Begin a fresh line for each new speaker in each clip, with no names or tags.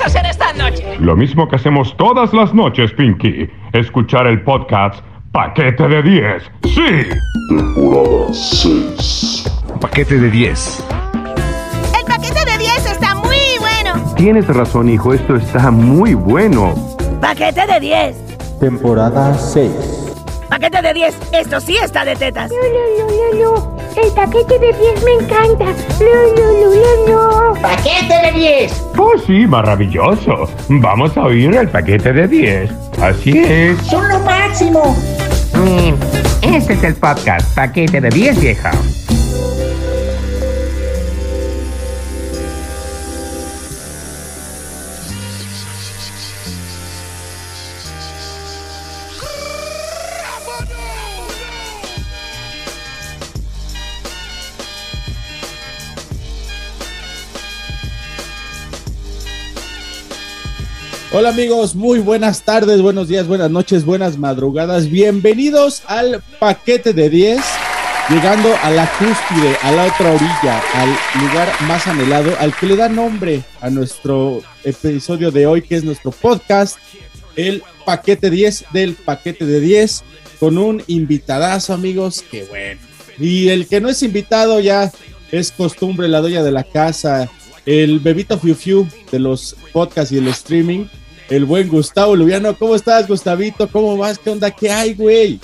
vas a hacer esta noche?
Lo mismo que hacemos todas las noches, Pinky. Escuchar el podcast Paquete de 10. ¡Sí!
Temporada 6.
Paquete de 10.
El paquete de 10 está muy bueno.
Tienes razón, hijo, esto está muy bueno.
Paquete de 10.
Temporada 6.
Paquete de 10. Esto sí está de tetas.
No, no, no, no, no. El paquete de 10 me encanta. No, no, no, no, no.
¡Paquete de 10!
Oh, sí, maravilloso. Vamos a oír el paquete de 10. Así es.
¡Son lo máximo!
Este es el podcast Paquete de 10, vieja.
Hola amigos, muy buenas tardes, buenos días, buenas noches, buenas madrugadas. Bienvenidos al paquete de 10, llegando a la cúspide, a la otra orilla, al lugar más anhelado, al que le da nombre a nuestro episodio de hoy, que es nuestro podcast, el paquete 10 del paquete de 10, con un invitadazo amigos, que bueno. Y el que no es invitado ya es costumbre, la doña de la casa, el bebito Fiu Fiu de los podcasts y el streaming, el buen Gustavo Lubiano. ¿Cómo estás, Gustavito? ¿Cómo vas? ¿Qué onda? ¿Qué hay, güey?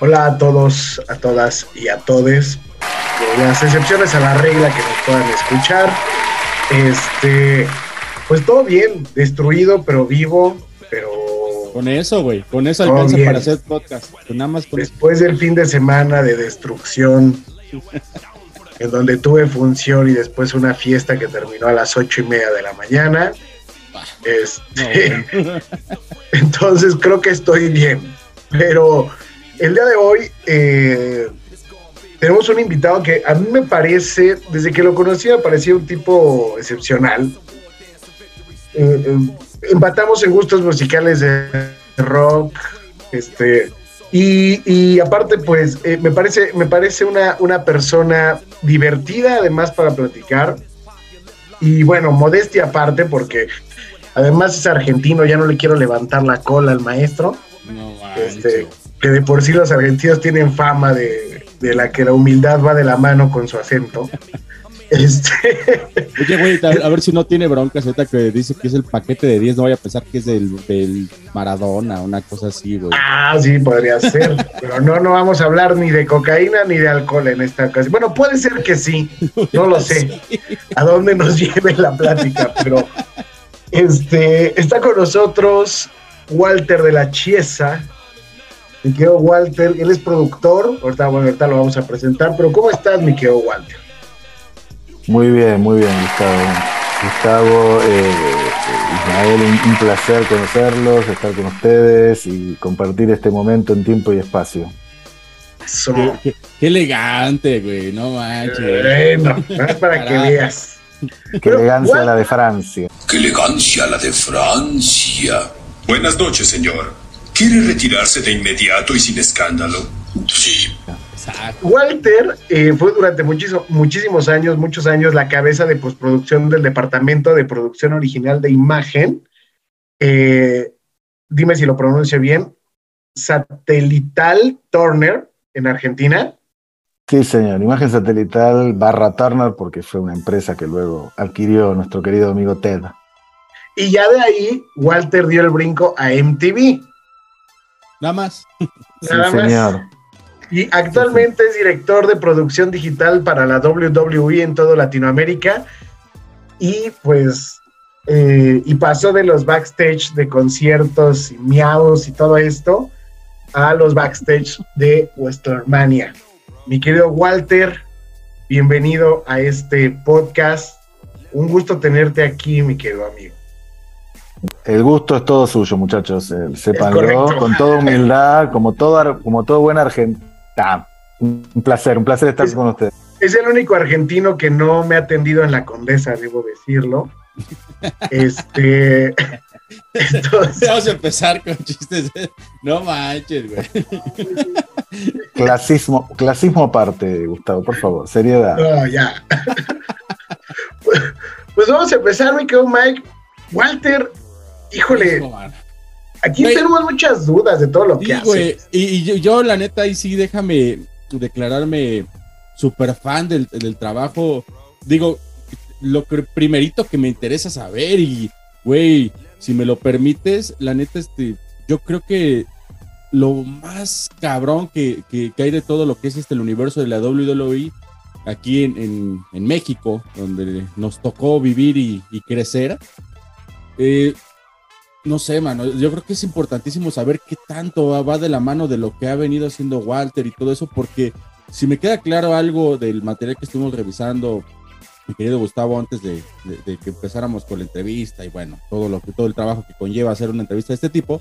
Hola a todos, a todas y a todes. Las excepciones a la regla que nos puedan escuchar. Este, pues todo bien, destruido, pero vivo, pero.
Con eso, güey, con eso
Todo
alcanza
bien.
para hacer podcast. Nada más con eso.
Después del fin de semana de destrucción, en donde tuve función y después una fiesta que terminó a las ocho y media de la mañana. Este, entonces creo que estoy bien. Pero el día de hoy eh, tenemos un invitado que a mí me parece, desde que lo conocí, me parecía un tipo excepcional. Eh, eh, empatamos en gustos musicales de rock, este, y, y aparte, pues, eh, me parece, me parece una, una persona divertida, además, para platicar. Y bueno, modestia aparte, porque además es argentino, ya no le quiero levantar la cola al maestro.
No.
Este, que de por sí los argentinos tienen fama de, de la que la humildad va de la mano con su acento. Este,
Oye, güey, a, a ver si no tiene broncas ahorita que dice que es el paquete de 10. No vaya a pensar que es del, del Maradona, una cosa así, güey.
ah, sí, podría ser. Pero no, no vamos a hablar ni de cocaína ni de alcohol en esta ocasión. Bueno, puede ser que sí, no lo sé. A dónde nos lleve la plática, pero este está con nosotros Walter de la Chiesa. Mi querido Walter, él es productor. Ahorita, bueno, ahorita lo vamos a presentar, pero ¿cómo estás, mi querido Walter?
Muy bien, muy bien, Gustavo. Gustavo, eh, Ismael, un, un placer conocerlos, estar con ustedes y compartir este momento en tiempo y espacio.
Eso.
Qué, qué- qué elegante, güey, no manches.
Bueno, es para que veas.
Qué
Pero,
elegancia la de Francia.
¡Qué elegancia la de Francia! Buenas noches, señor. ¿Quiere retirarse de inmediato y sin escándalo? Sí.
Exacto.
Walter eh, fue durante muchísimo- muchísimos años, muchos años, la cabeza de postproducción del Departamento de Producción Original de Imagen. Eh, dime si lo pronuncio bien. Satelital Turner en Argentina.
Sí, señor. Imagen satelital barra Turner porque fue una empresa que luego adquirió nuestro querido amigo Ted.
Y ya de ahí, Walter dio el brinco a MTV.
Nada más.
Sí,
Nada más.
señor.
Y actualmente es director de producción digital para la WWE en todo Latinoamérica. Y pues, eh, y pasó de los backstage de conciertos y miados y todo esto a los backstage de Westermania. Mi querido Walter, bienvenido a este podcast. Un gusto tenerte aquí, mi querido amigo.
El gusto es todo suyo, muchachos. Eh, sépanlo
correcto.
con toda humildad, como todo, como todo buen argentino. Un placer, un placer estar
Es-
con ustedes.
Es el único argentino que no me ha atendido en la condesa, debo decirlo. Este. Entonces,
Vamos a empezar con chistes. No manches, güey.
Clasismo, clasismo aparte, Gustavo, por favor, seriedad.
no, ya. Pues, pues vamos a empezar, mi querido Mike. Walter, híjole. Aquí tenemos muchas dudas de todo lo
Sí,
que hace.
Y, y yo, yo, la neta, ahí sí, déjame declararme súper fan del, del trabajo. Digo, lo que primerito que me interesa saber y, güey, si me lo permites, la neta, este, yo creo que lo más cabrón que, que- que hay de todo lo que es este el universo de la WWE aquí en, en- en México, donde nos tocó vivir y, y crecer, eh, no sé, mano. Yo creo que es importantísimo saber qué tanto va, de la mano de lo que ha venido haciendo Walter y todo eso, porque si me queda claro algo del material que estuvimos revisando, mi querido Gustavo, antes de, que empezáramos con la entrevista y bueno, todo lo que todo el trabajo que conlleva hacer una entrevista de este tipo,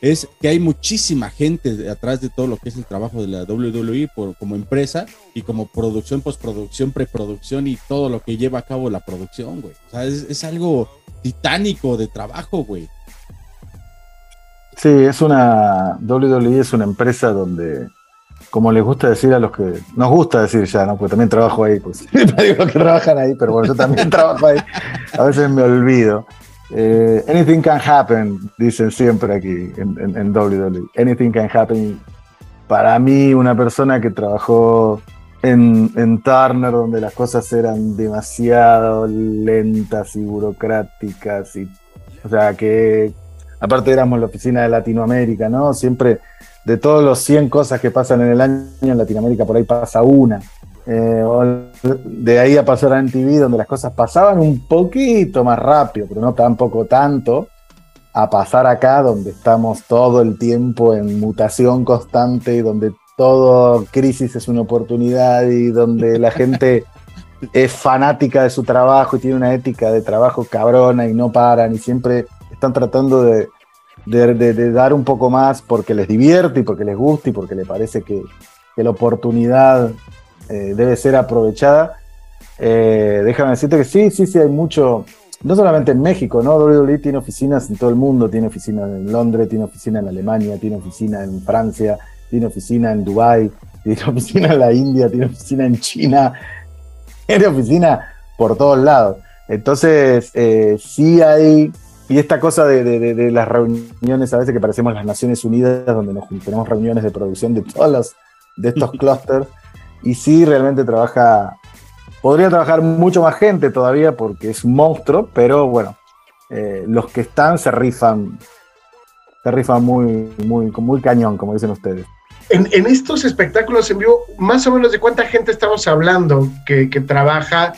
es que hay muchísima gente atrás de todo lo que es el trabajo de la WWE por, como empresa y como producción, postproducción, preproducción y todo lo que lleva a cabo la producción, güey. O sea, es, es algo titánico de trabajo, güey.
Sí, es una. WWE es una empresa donde, como les gusta decir a los que. Nos gusta decir ya, ¿no? Porque también trabajo ahí, pues digo que trabajan ahí, pero bueno, yo también trabajo ahí. A veces me olvido. Eh, anything can happen, dicen siempre aquí en, en, en WWE. Anything can happen. Para mí, una persona que trabajó en, en Turner, donde las cosas eran demasiado lentas y burocráticas, y, o sea, que aparte éramos la oficina de Latinoamérica, ¿no? Siempre de todos los 100 cosas que pasan en el año en Latinoamérica, por ahí pasa una. Eh, de ahí a pasar a MTV, donde las cosas pasaban un poquito más rápido, pero no tampoco tanto, a pasar acá, donde estamos todo el tiempo en mutación constante y donde todo crisis es una oportunidad y donde la gente es fanática de su trabajo y tiene una ética de trabajo cabrona y no paran y siempre están tratando de, de, dar un poco más porque les divierte y porque les gusta y porque les parece que, la oportunidad eh, debe ser aprovechada. Eh, déjame decirte que sí, sí, sí, hay mucho, no solamente en México, ¿no? WWE tiene oficinas en todo el mundo, tiene oficina en Londres, tiene oficina en Alemania, tiene oficina en Francia, tiene oficina en Dubái, tiene oficina en la India, tiene oficina en China, tiene oficina por todos lados. Entonces, eh, sí hay, y esta cosa de, de- las reuniones, a veces que parecemos las Naciones Unidas, donde nos tenemos reuniones de producción de todos los, de estos clústeres, y sí realmente trabaja, podría trabajar mucho más gente todavía porque es un monstruo, pero bueno, eh, los que están se rifan, se rifan muy, muy, muy cañón, como dicen ustedes.
En, en estos espectáculos en vivo, más o menos de cuánta gente estamos hablando que, que trabaja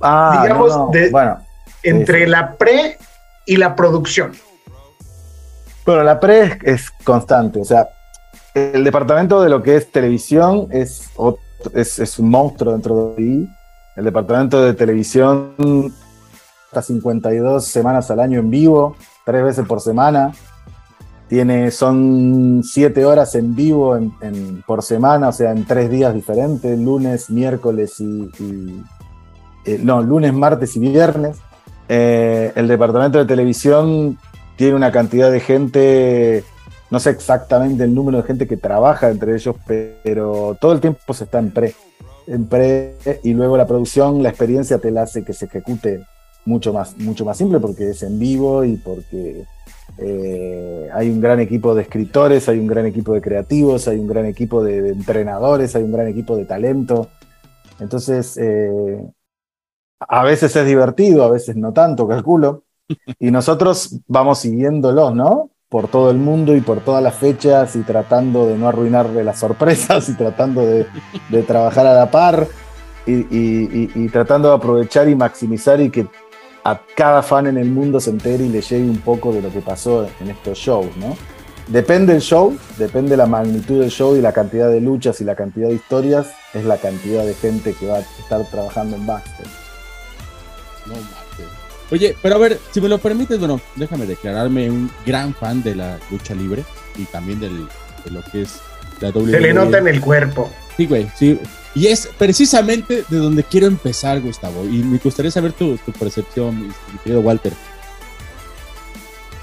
Ah,
Digamos,
no, no,
de-
bueno,
entre la pre y la producción.
Bueno, la pre es, constante, o sea, el departamento de lo que es televisión es, ot- es, un monstruo dentro de ahí. El departamento de televisión hasta 52 semanas al año en vivo, tres veces por semana. Tiene, son siete horas en vivo por semana, o sea, en tres días diferentes, lunes, miércoles y, y- eh, no, lunes, martes y viernes. Eh, el departamento de televisión tiene una cantidad de gente, no sé exactamente el número de gente que trabaja entre ellos, pero todo el tiempo se está en pre. En pre y luego la producción, la experiencia te la hace que se ejecute mucho más, mucho más simple porque es en vivo y porque eh, hay un gran equipo de escritores, hay un gran equipo de creativos, hay un gran equipo de, de entrenadores, hay un gran equipo de talento. Entonces, eh, a veces es divertido, a veces no tanto, calculo. Y nosotros vamos siguiéndolos, ¿no? Por todo el mundo y por todas las fechas y tratando de no arruinarle las sorpresas y tratando de, trabajar a la par y, tratando de aprovechar y maximizar y que a cada fan en el mundo se entere y le llegue un poco de lo que pasó en estos shows, ¿no? Depende el show, depende la magnitud del show y la cantidad de luchas y la cantidad de historias, es la cantidad de gente que va a estar trabajando en backstage.
No mames. Oye, pero a ver, si me lo permites, bueno, déjame declararme un gran fan de la lucha libre y también del, de lo que es la WWE.
Se le nota en el cuerpo.
Sí, güey, sí. Y es precisamente de donde quiero empezar, Gustavo. Y me gustaría saber tu, tu percepción, mi, querido Walter.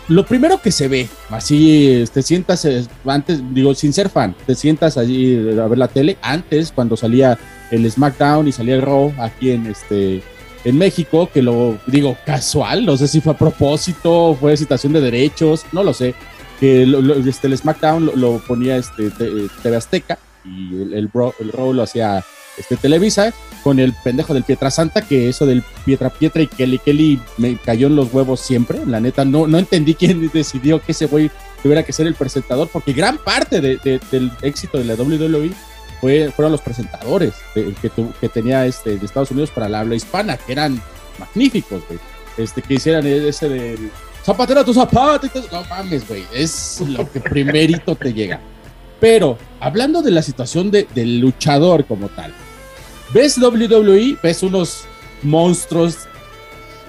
Lo primero que se ve, así te sientas, eh, antes, digo, sin ser fan, te sientas allí a ver la tele, antes, cuando salía el SmackDown y salía el Raw aquí en este en México, que lo digo casual, no sé si fue a propósito, fue citación de derechos, no lo sé, que lo- lo- este, el SmackDown lo, lo ponía este, te- TV Azteca y el, el, Bro- el Raw lo hacía este, Televisa con el pendejo del Pietra Santa, que eso del Pietra Pietra y Kelly Kelly me cayó en los huevos siempre, la neta, no, no entendí quién decidió que ese güey tuviera que ser el presentador, porque gran parte de- de- del éxito de la WWE fue, fueron los presentadores de- que, tenía este, de Estados Unidos para la habla hispana, que eran magníficos, güey. Este, que hicieran ese del zapatero tu zapato y todo. No mames, güey. Es lo que primerito te llega. Pero, hablando de la situación de- del luchador como tal, ves WWE, ves unos monstruos,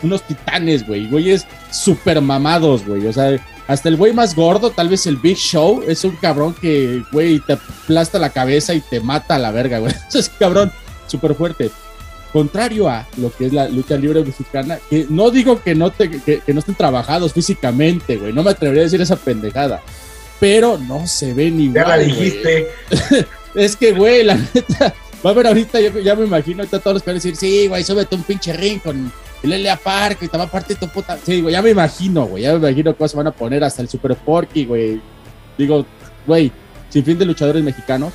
unos titanes, güey, güeyes super mamados, güey. O sea, hasta el güey más gordo, tal vez el Big Show, es un cabrón que, güey, te aplasta la cabeza y te mata a la verga, güey. Es un cabrón súper fuerte. Contrario a lo que es la lucha libre mexicana, que no digo que no, te, que, que no estén trabajados físicamente, güey. No me atrevería a decir esa pendejada. Pero no se ven igual.
Ya la dijiste.
Es que, güey, la neta, va a ver ahorita, yo ya me imagino ahorita todos los que van a decir, sí, güey, súbete un pinche ring con el Elia Park y te va a partir tu puta. Sí, güey, ya me imagino, güey, ya me imagino cómo se van a poner hasta el Super Porky, güey. Digo, güey, sin fin de luchadores mexicanos.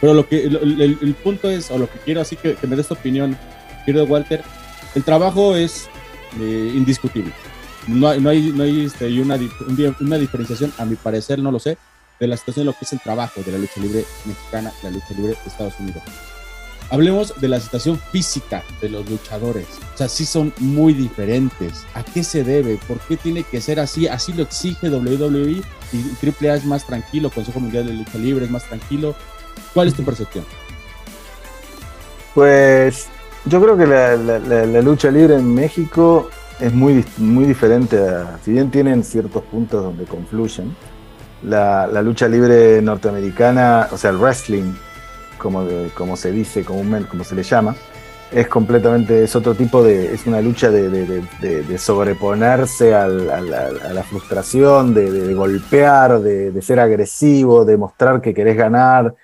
Pero lo que, el, el- punto es, o lo que quiero, así que, que me des tu opinión, querido Walter, el trabajo es eh, indiscutible. No no hay, no hay este, una, una diferenciación, a mi parecer, no lo sé, de la situación de lo que es el trabajo de la lucha libre mexicana, la lucha libre de Estados Unidos. Hablemos de la situación física de los luchadores. O sea, sí son muy diferentes. ¿A qué se debe? ¿Por qué tiene que ser así? Así lo exige WWE y AAA es más tranquilo, Consejo Mundial de Lucha Libre es más tranquilo. ¿Cuál es tu percepción?
Pues yo creo que la, la- la- la lucha libre en México es muy, muy diferente, a- si bien tienen ciertos puntos donde confluyen, la, la lucha libre norteamericana, o sea, el wrestling, como, de- como se dice comúnmente, como se le llama, es completamente, es otro tipo de, es una lucha de, de- de- sobreponerse al- a la frustración, de, golpear, de, ser agresivo, de mostrar que querés ganar.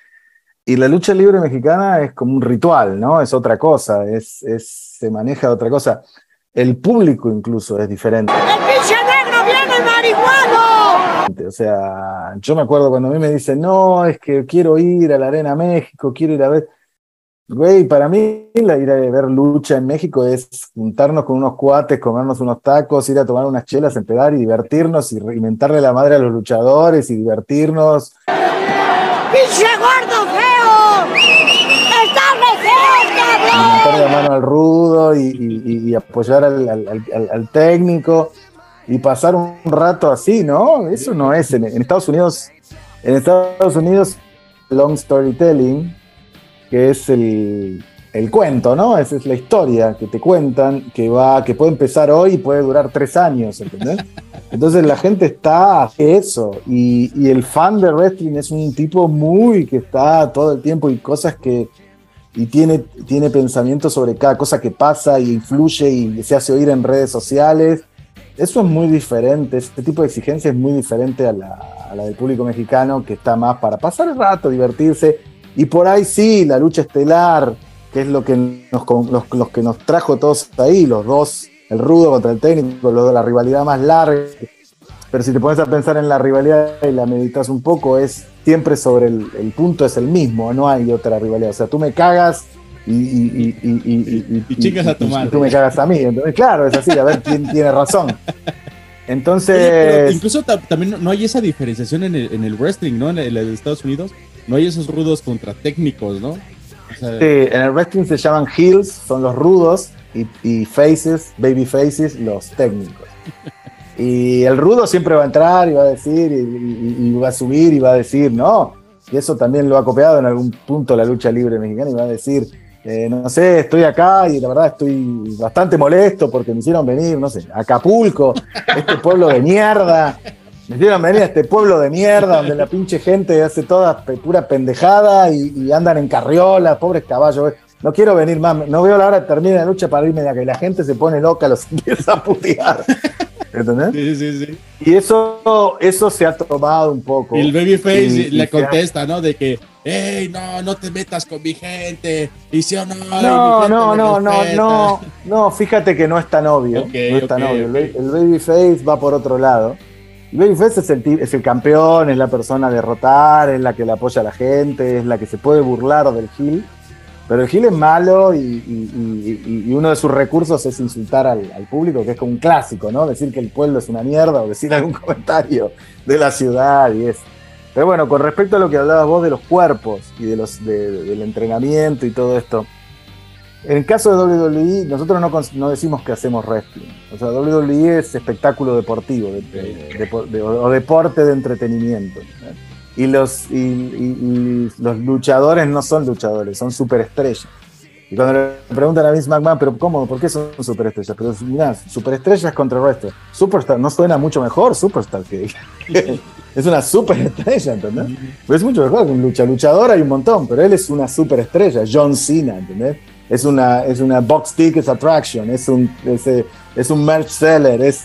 Y la lucha libre mexicana es como un ritual, ¿no? Es otra cosa, es, es- se maneja otra cosa. El público incluso es diferente.
¡El pinche negro viene el marihuano!
O sea, yo me acuerdo cuando a mí me dicen, no, es que quiero ir a la Arena México, quiero ir a ver. Güey, para mí la ir a ver lucha en México es juntarnos con unos cuates, comernos unos tacos, ir a tomar unas chelas, empedar y divertirnos y reinventarle la madre a los luchadores y divertirnos.
¡Pinche gordo feo! ¡Estás feo, cabrón!
levantar la mano al rudo y, y- y- y apoyar al, al- al- al técnico y pasar un rato así, ¿no? Eso no es. En, en Estados Unidos, en Estados Unidos, long storytelling, que es el, el cuento, ¿no? Esa es la historia que te cuentan, que va, que puede empezar hoy y puede durar tres años, ¿entendés? Entonces la gente está a eso y, y el fan de wrestling es un tipo muy que está todo el tiempo y cosas que y tiene, tiene pensamiento sobre cada cosa que pasa y influye y se hace oír en redes sociales. Eso es muy diferente, este tipo de exigencia es muy diferente a la, a la del público mexicano que está más para pasar el rato, divertirse. Y por ahí sí, la lucha estelar, que es lo que nos, los, los que nos trajo todos ahí, los dos, el rudo contra el técnico, los de la rivalidad más larga. Pero si te pones a pensar en la rivalidad y la meditas un poco, es siempre sobre el, el punto es el mismo, no hay otra rivalidad. O sea, tú me cagas y, y, y, y, y- y-
Y chingas a tu
y
madre.
tú me cagas a mí. Entonces, claro, es así, a ver quién tiene razón. Entonces,
Oye, incluso ta- también no- hay esa diferenciación en el, en el wrestling, ¿no? En el, en Estados Unidos. No hay esos rudos contra técnicos, ¿no? O sea,
Sí, en el wrestling se llaman heels, son los rudos, y, y faces, baby faces, los técnicos. Y el rudo siempre va a entrar y va a decir, y, y- y va a subir y va a decir, no. Y eso también lo ha copiado en algún punto la lucha libre mexicana y va a decir, eh, no sé, estoy acá y la verdad estoy bastante molesto porque me hicieron venir, no sé, a Acapulco, este pueblo de mierda. Me hicieron venir a este pueblo de mierda donde la pinche gente hace toda pura pendejada y, andan en carriola, pobres caballos. No quiero venir más, no veo la hora de terminar la lucha para irme de acá y la gente se pone loca, los empieza a putear. ¿Entendés?
Sí, sí, sí.
Y eso, eso se ha tomado un poco.
Y el babyface
Y- y
le
ha-
contesta, ¿no? De que, hey, no, no te metas con mi gente. Y si o no,
No, no, no, no,
respeta".
no, no, fíjate que no es tan obvio. No es tan obvio. El El babyface va por otro lado. El babyface es el, es el campeón, es la persona a derrotar, es la que le apoya a la gente, es la que se puede burlar del Gil. Pero Gil es malo y, uno de sus recursos es insultar al, público, que es como un clásico, ¿no? Decir que el pueblo es una mierda o decir algún comentario de la ciudad y es. Pero bueno, con respecto a lo que hablabas vos de los cuerpos y de los, de- del entrenamiento y todo esto, en el caso de WWE, nosotros no, no decimos que hacemos wrestling. O sea, WWE es espectáculo deportivo de- de- de- de- o deporte de entretenimiento. Y los, y, los luchadores no son luchadores, son superestrellas. Y cuando le preguntan a Vince McMahon, pero ¿cómo? ¿Por qué son superestrellas? Pero mirá, superestrellas contra wrestler. Superstar, ¿no suena mucho mejor Superstar que es una superestrella, ¿entendés? Pues es mucho mejor que un lucha. Luchador hay un montón, pero él es una superestrella, John Cena, ¿entendés? Es una, es una box tickets attraction, es un, es, eh, es un merch seller, es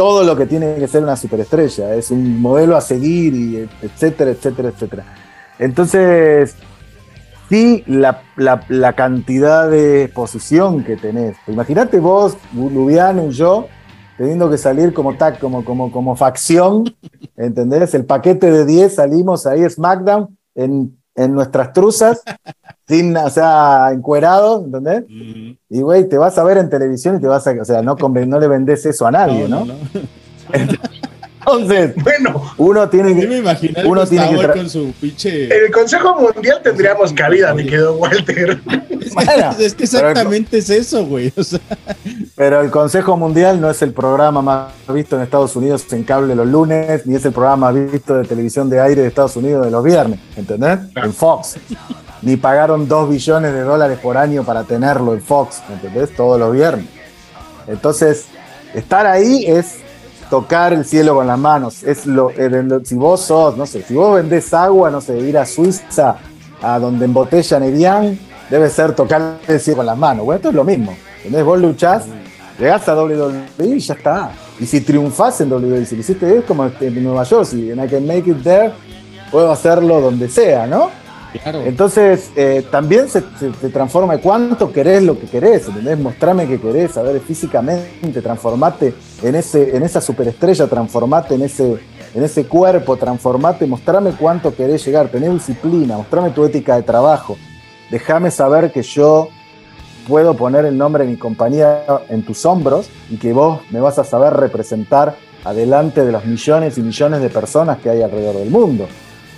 todo lo que tiene que ser una superestrella, es un modelo a seguir, y etcétera, etcétera, etcétera. Entonces, sí, la, la- cantidad de exposición que tenés. Imagínate vos, Lubiano y yo, teniendo que salir como, tac, como, como, como facción, ¿entendés? El paquete de 10 salimos ahí SmackDown en, en nuestras truzas, sin, o sea, encuerados, ¿entendés? Y güey, te vas a ver en televisión y te vas a, o sea, no, no le vendés eso a nadie, ¿no? Entonces,
Bueno,
uno tiene
Sí me
que,
imaginé
uno tiene que
con su pinche...
en el Consejo Mundial tendríamos cabida, mi querido Walter.
Bueno,
es que exactamente es eso, güey. O sea,
Pero el Consejo Mundial no es el programa más visto en Estados Unidos en cable los lunes, ni es el programa más visto de televisión de aire de Estados Unidos de los viernes, ¿entendés? En Fox. Ni pagaron dos billones de dólares por año para tenerlo en Fox, ¿entendés? Todos los viernes. Entonces, estar ahí es tocar el cielo con las manos. Es lo, eh, lo- si vos sos, no sé, si vos vendés agua, no sé, ir a Suiza, a donde embotellan Evian, debe ser tocar el cielo con las manos. Bueno, esto es lo mismo. ¿entendés? Vos luchás, llegás a WWE y ya está. Y si triunfás en WWE, si lo hiciste es como en Nueva York, si en I can make it there, puedo hacerlo donde sea, ¿no? Entonces, eh, también se, se- se transforma cuánto querés lo que querés, ¿entendés? Mostrame que querés, a ver, físicamente, transformate en, ese, en esa superestrella, transformate en ese, en ese cuerpo, transformate, mostrame cuánto querés llegar, tener disciplina, mostrame tu ética de trabajo, déjame saber que yo puedo poner el nombre de mi compañía en tus hombros y que vos me vas a saber representar adelante de los millones y millones de personas que hay alrededor del mundo.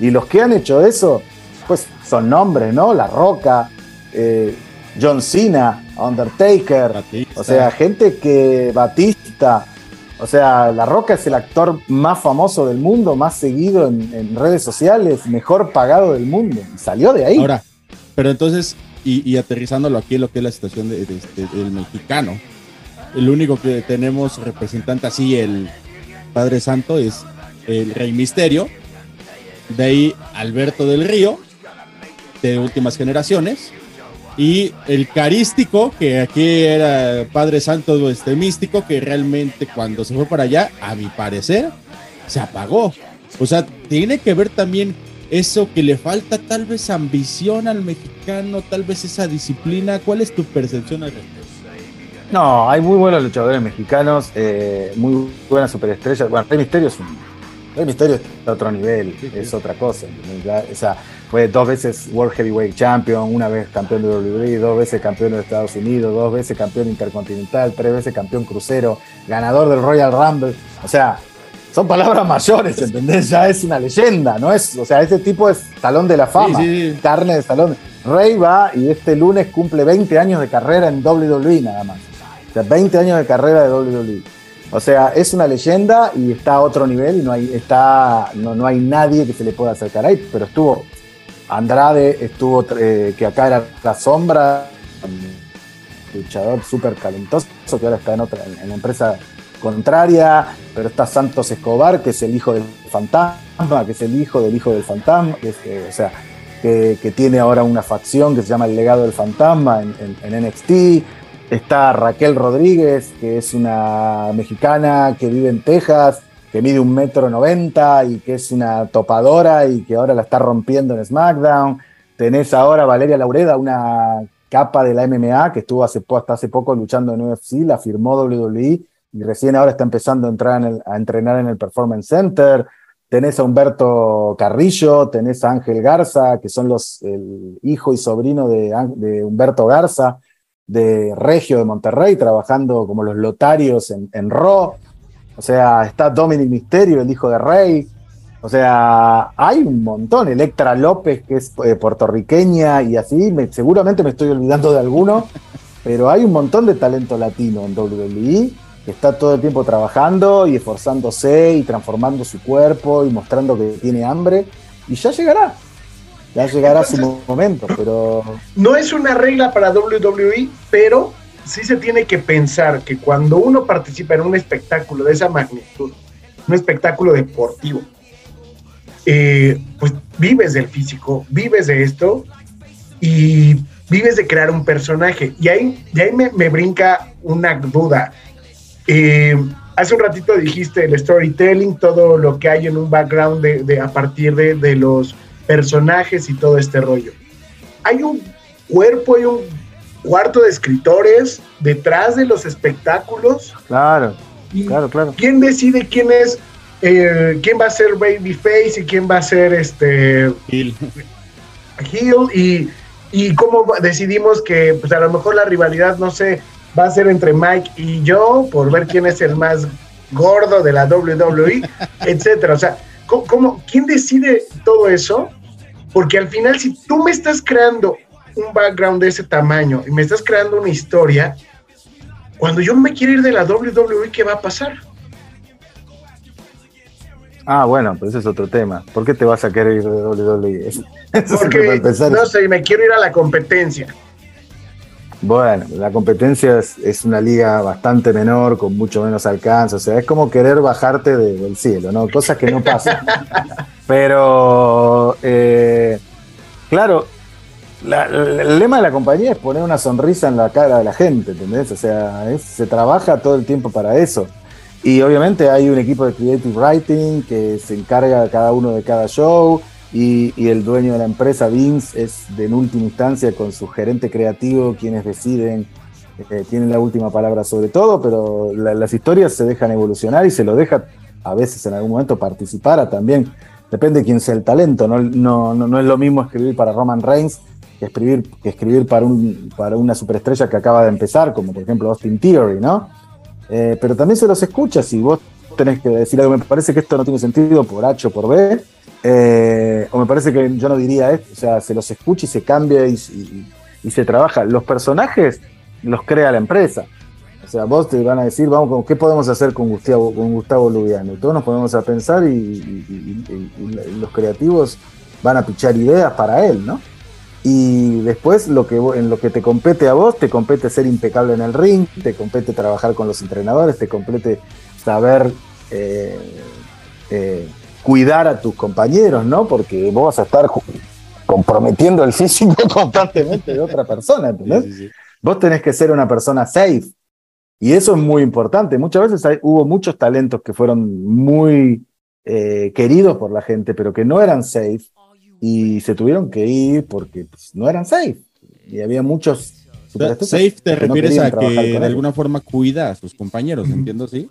Y los que han hecho eso, pues son nombres, ¿no? La Roca, eh, John Cena, Undertaker,
Batista.
o sea, gente que Batista, o sea, La Roca es el actor más famoso del mundo, más seguido en, en redes sociales, mejor pagado del mundo. Y salió de ahí.
Ahora, pero entonces, y, y aterrizándolo aquí lo que es la situación de- de este- del mexicano, el único que tenemos representante así, el Padre Santo, es el Rey Misterio. De ahí Alberto del Río, de últimas generaciones. Y el carístico, que aquí era Padre Santo este místico, que realmente cuando se fue para allá, a mi parecer, se apagó. O sea, tiene que ver también eso que le falta tal vez ambición al mexicano, tal vez esa disciplina. ¿Cuál es tu percepción al respecto?
No, hay muy buenos luchadores mexicanos, eh, muy buenas superestrellas. Bueno, Rey Misterio es un. Rey Misterio es otro nivel, es otra cosa. O sea, fue dos veces World Heavyweight Champion, una vez campeón de WWE, dos veces campeón de Estados Unidos, dos veces campeón intercontinental, tres veces campeón crucero, ganador del Royal Rumble. O sea, son palabras mayores, ¿entendés? Ya es una leyenda, ¿no? es O sea, ese tipo es salón de la fama,
Sí, sí, sí.
carne de salón. Rey va y este lunes cumple 20 años de carrera en WWE nada más. O sea, 20 años de carrera de WWE. O sea, es una leyenda y está a otro nivel y no hay, está, no, no hay nadie que se le pueda acercar ahí. Pero estuvo Andrade, estuvo eh, que acá era la sombra, luchador súper talentoso que ahora está en otra, en la empresa contraria, pero está Santos Escobar, que es el hijo del fantasma, que es el hijo del hijo del fantasma, que eh, o sea, que, que tiene ahora una facción que se llama el legado del fantasma en NXT. Está Raquel Rodríguez, que es una mexicana que vive en Texas, que mide un metro noventa y que es una topadora y que ahora la está rompiendo en SmackDown. Tenés ahora Valeria Laureda, una capa de la MMA que estuvo hasta hace poco luchando en UFC, la firmó WWE y recién ahora está empezando a, entrar a entrenar en el Performance Center. Tenés a Humberto Carrillo, tenés a Ángel Garza, que son los el hijo y sobrino de, de Humberto Garza, de Regio de Monterrey, trabajando como los lotarios en, en Raw. O sea, está Dominic Misterio, el hijo de Rey. O sea, hay un montón. Electra López, que es eh, puertorriqueña y así. seguramente me estoy olvidando de alguno, pero hay un montón de talento latino en WWE que está todo el tiempo trabajando y esforzándose y transformando su cuerpo y mostrando que tiene hambre. Y ya llegará. Ya llegará su momento, pero.
No es una regla para WWE, pero sí se tiene que pensar que cuando uno participa en un espectáculo de esa magnitud, un espectáculo deportivo, eh, pues vives del físico, vives de esto y vives de crear un personaje. Y ahí, ahí me, brinca una duda. Eh, hace un ratito dijiste el storytelling, todo lo que hay en un background de, a partir de, de, los personajes y todo este rollo. Hay un cuerpo, hay un cuarto de escritores detrás de los espectáculos.
Claro, claro, claro.
¿Quién decide quién es eh, quién va a ser Babyface y quién va a ser este
Hill.
y, y cómo decidimos que pues a lo mejor la rivalidad, no sé, va a ser entre Mike y yo por ver quién es el más gordo de la WWE, etcétera. O sea, ¿cómo, quién decide todo eso? Porque al final, si tú me estás creando un background de ese tamaño y me estás creando una historia, cuando yo me quiero ir de la WWE, ¿qué va a pasar?
Ah, bueno, pues ese es otro tema. ¿Por qué te vas a querer ir de WWE?
Porque, no sé, me quiero ir a la competencia.
Bueno, la competencia es, una liga bastante menor, con mucho menos alcance. O sea, es como querer bajarte del cielo, ¿no? Cosas que no pasan. Pero, eh, claro, el lema de la compañía es poner una sonrisa en la cara de la gente, ¿entendés? O sea, se trabaja todo el tiempo para eso. Y obviamente hay un equipo de creative writing que se encarga de cada uno de cada show y, el dueño de la empresa, Vince, es de en última instancia con su gerente creativo quienes deciden, eh, tienen la última palabra sobre todo, pero las historias se dejan evolucionar y se lo deja a veces en algún momento participar a también, depende de quién sea el talento, no, no, no, es lo mismo escribir para Roman Reigns escribir, escribir para, un, para una superestrella que acaba de empezar, como por ejemplo Austin Theory, ¿no? Eh, pero también se los escucha si vos tenés que decir algo, me parece que esto no tiene sentido por H o por B, eh, o me parece que yo no diría esto, o sea, se los escucha y se cambia y, se trabaja. Los personajes los crea la empresa. O sea, vos te van a decir, vamos, ¿qué podemos hacer con Gustavo, con Gustavo Lubiano? Y todos nos ponemos a pensar y, los creativos van a pichar ideas para él, ¿no? Y después lo que, en lo que te compete a vos, te compete ser impecable en el ring, te compete trabajar con los entrenadores, te compete saber eh, eh, cuidar a tus compañeros, ¿no? Porque vos vas a estar comprometiendo el físico constantemente de otra persona, ¿entendés? Vos tenés que ser una persona safe. Y eso es muy importante. Muchas veces hubo muchos talentos que fueron muy eh, queridos por la gente, pero que no eran safe y se tuvieron que ir porque pues, no eran safe. Y había muchos.
Safe te refieres a que de alguna forma cuida a sus compañeros, entiendo, ¿sí?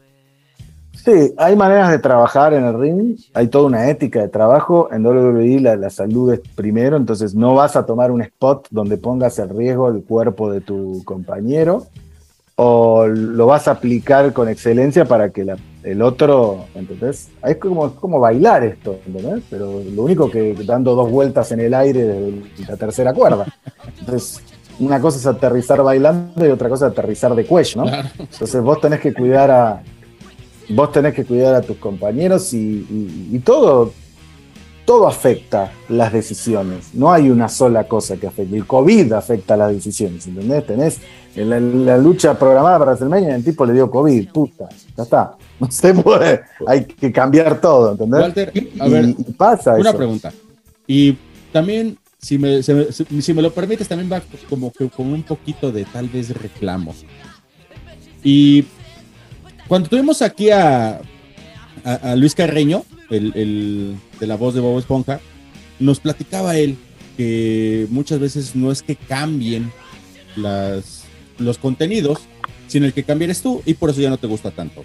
Sí, hay maneras de trabajar en el ring, hay toda una ética de trabajo. En WWE la, la, salud es primero, entonces no vas a tomar un spot donde pongas en riesgo el cuerpo de tu compañero o lo vas a aplicar con excelencia para que el otro, ¿entendés? Es como, como bailar esto, ¿entendés? Pero lo único que dando dos vueltas en el aire de la tercera cuerda. Entonces, una cosa es aterrizar bailando y otra cosa es aterrizar de cuello, ¿no? Entonces vos tenés que cuidar a vos tenés que cuidar a tus compañeros y todo, todo afecta las decisiones. No hay una sola cosa que afecte. El COVID afecta las decisiones, ¿entendés? Tenés la, lucha programada para WrestleMania, el tipo le dio COVID, puta, ya está. No se puede, hay que cambiar todo, ¿entendés?
Walter, a ver, pasa una pregunta. Y también si me, si- si me lo permites, también va como que con un poquito de tal vez reclamo. Y cuando tuvimos aquí a, a, a Luis Carreño, el, el de la voz de Bob Esponja, nos platicaba él que muchas veces no es que cambien las, los contenidos, sino el que cambies tú y por eso ya no te gusta tanto.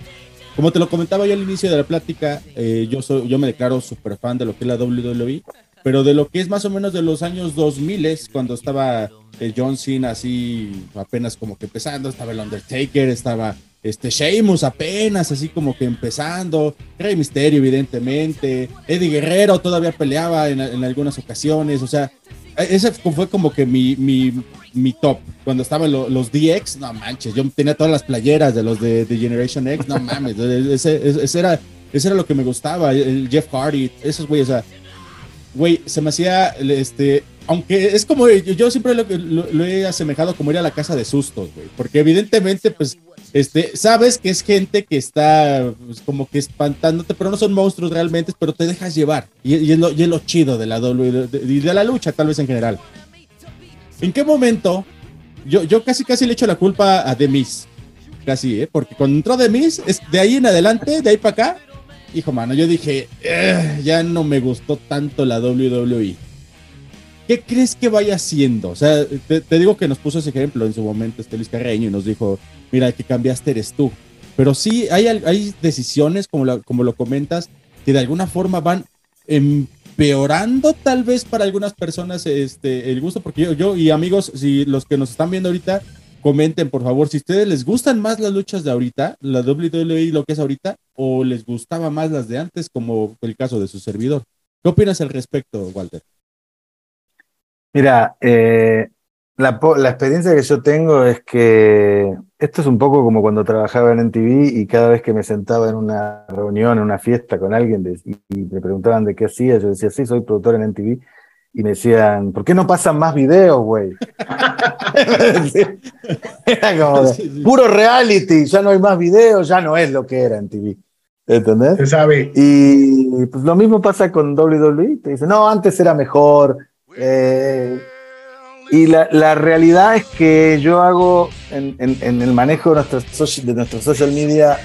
Como te lo comentaba yo al inicio de la plática, eh, yo, soy, yo me declaro súper fan de lo que es la WWE, pero de lo que es más o menos de los años 2000, cuando estaba John Cena así apenas como que empezando, estaba el Undertaker, estaba este Sheamus apenas así como que empezando, Rey Misterio evidentemente, Eddie Guerrero todavía peleaba en, en algunas ocasiones, o sea, ese fue como que mi, mi, mi top. Cuando estaban lo- los DX, no manches, yo tenía todas las playeras de los de, de Generation X, no mames, ese, ese- ese era, ese era lo que me gustaba, el Jeff Hardy, esos güeyes, o sea, güey, se me hacía, este, aunque es como, yo, yo siempre lo, lo- lo he asemejado como ir a la casa de sustos, güey, porque evidentemente, pues, este, sabes que es gente que está pues, como que espantándote, pero no son monstruos realmente, pero te dejas llevar. Y, y es, lo, y lo chido de la WWE y de la lucha, tal vez en general. ¿En qué momento? Yo, yo casi casi le echo la culpa a The Miz. Casi, ¿eh? Porque cuando entró The Miz, es de ahí en adelante, de ahí para acá, hijo mano, yo dije, "Eh, ya no me gustó tanto la WWE. ¿Qué crees que vaya haciendo? O sea, te, te digo que nos puso ese ejemplo en su momento este Luis Carreño y nos dijo, mira, el que cambiaste eres tú. Pero sí, hay, hay decisiones, como, como lo comentas, que de alguna forma van empeorando tal vez para algunas personas este, el gusto, porque yo, yo y amigos, si los que nos están viendo ahorita, comenten por favor si ustedes les gustan más las luchas de ahorita, la WWE lo que es ahorita, o les gustaba más las de antes, como el caso de su servidor. ¿Qué opinas al respecto, Walter?
Mira, eh, la, la experiencia que yo tengo es que esto es un poco como cuando trabajaba en NTV y cada vez que me sentaba en una reunión, en una fiesta con alguien de- y, me preguntaban de qué hacía, yo decía, sí, soy productor en NTV. Y me decían, ¿por qué no pasan más videos, güey? Era como de, puro reality, ya no hay más videos, ya no es lo que era en TV. ¿Entendés?
Se sabe.
Y pues lo mismo pasa con WWE. Te dicen, no, antes era mejor. eh, y la, realidad es que yo hago en, el manejo de nuestro, soci- de nuestro social media,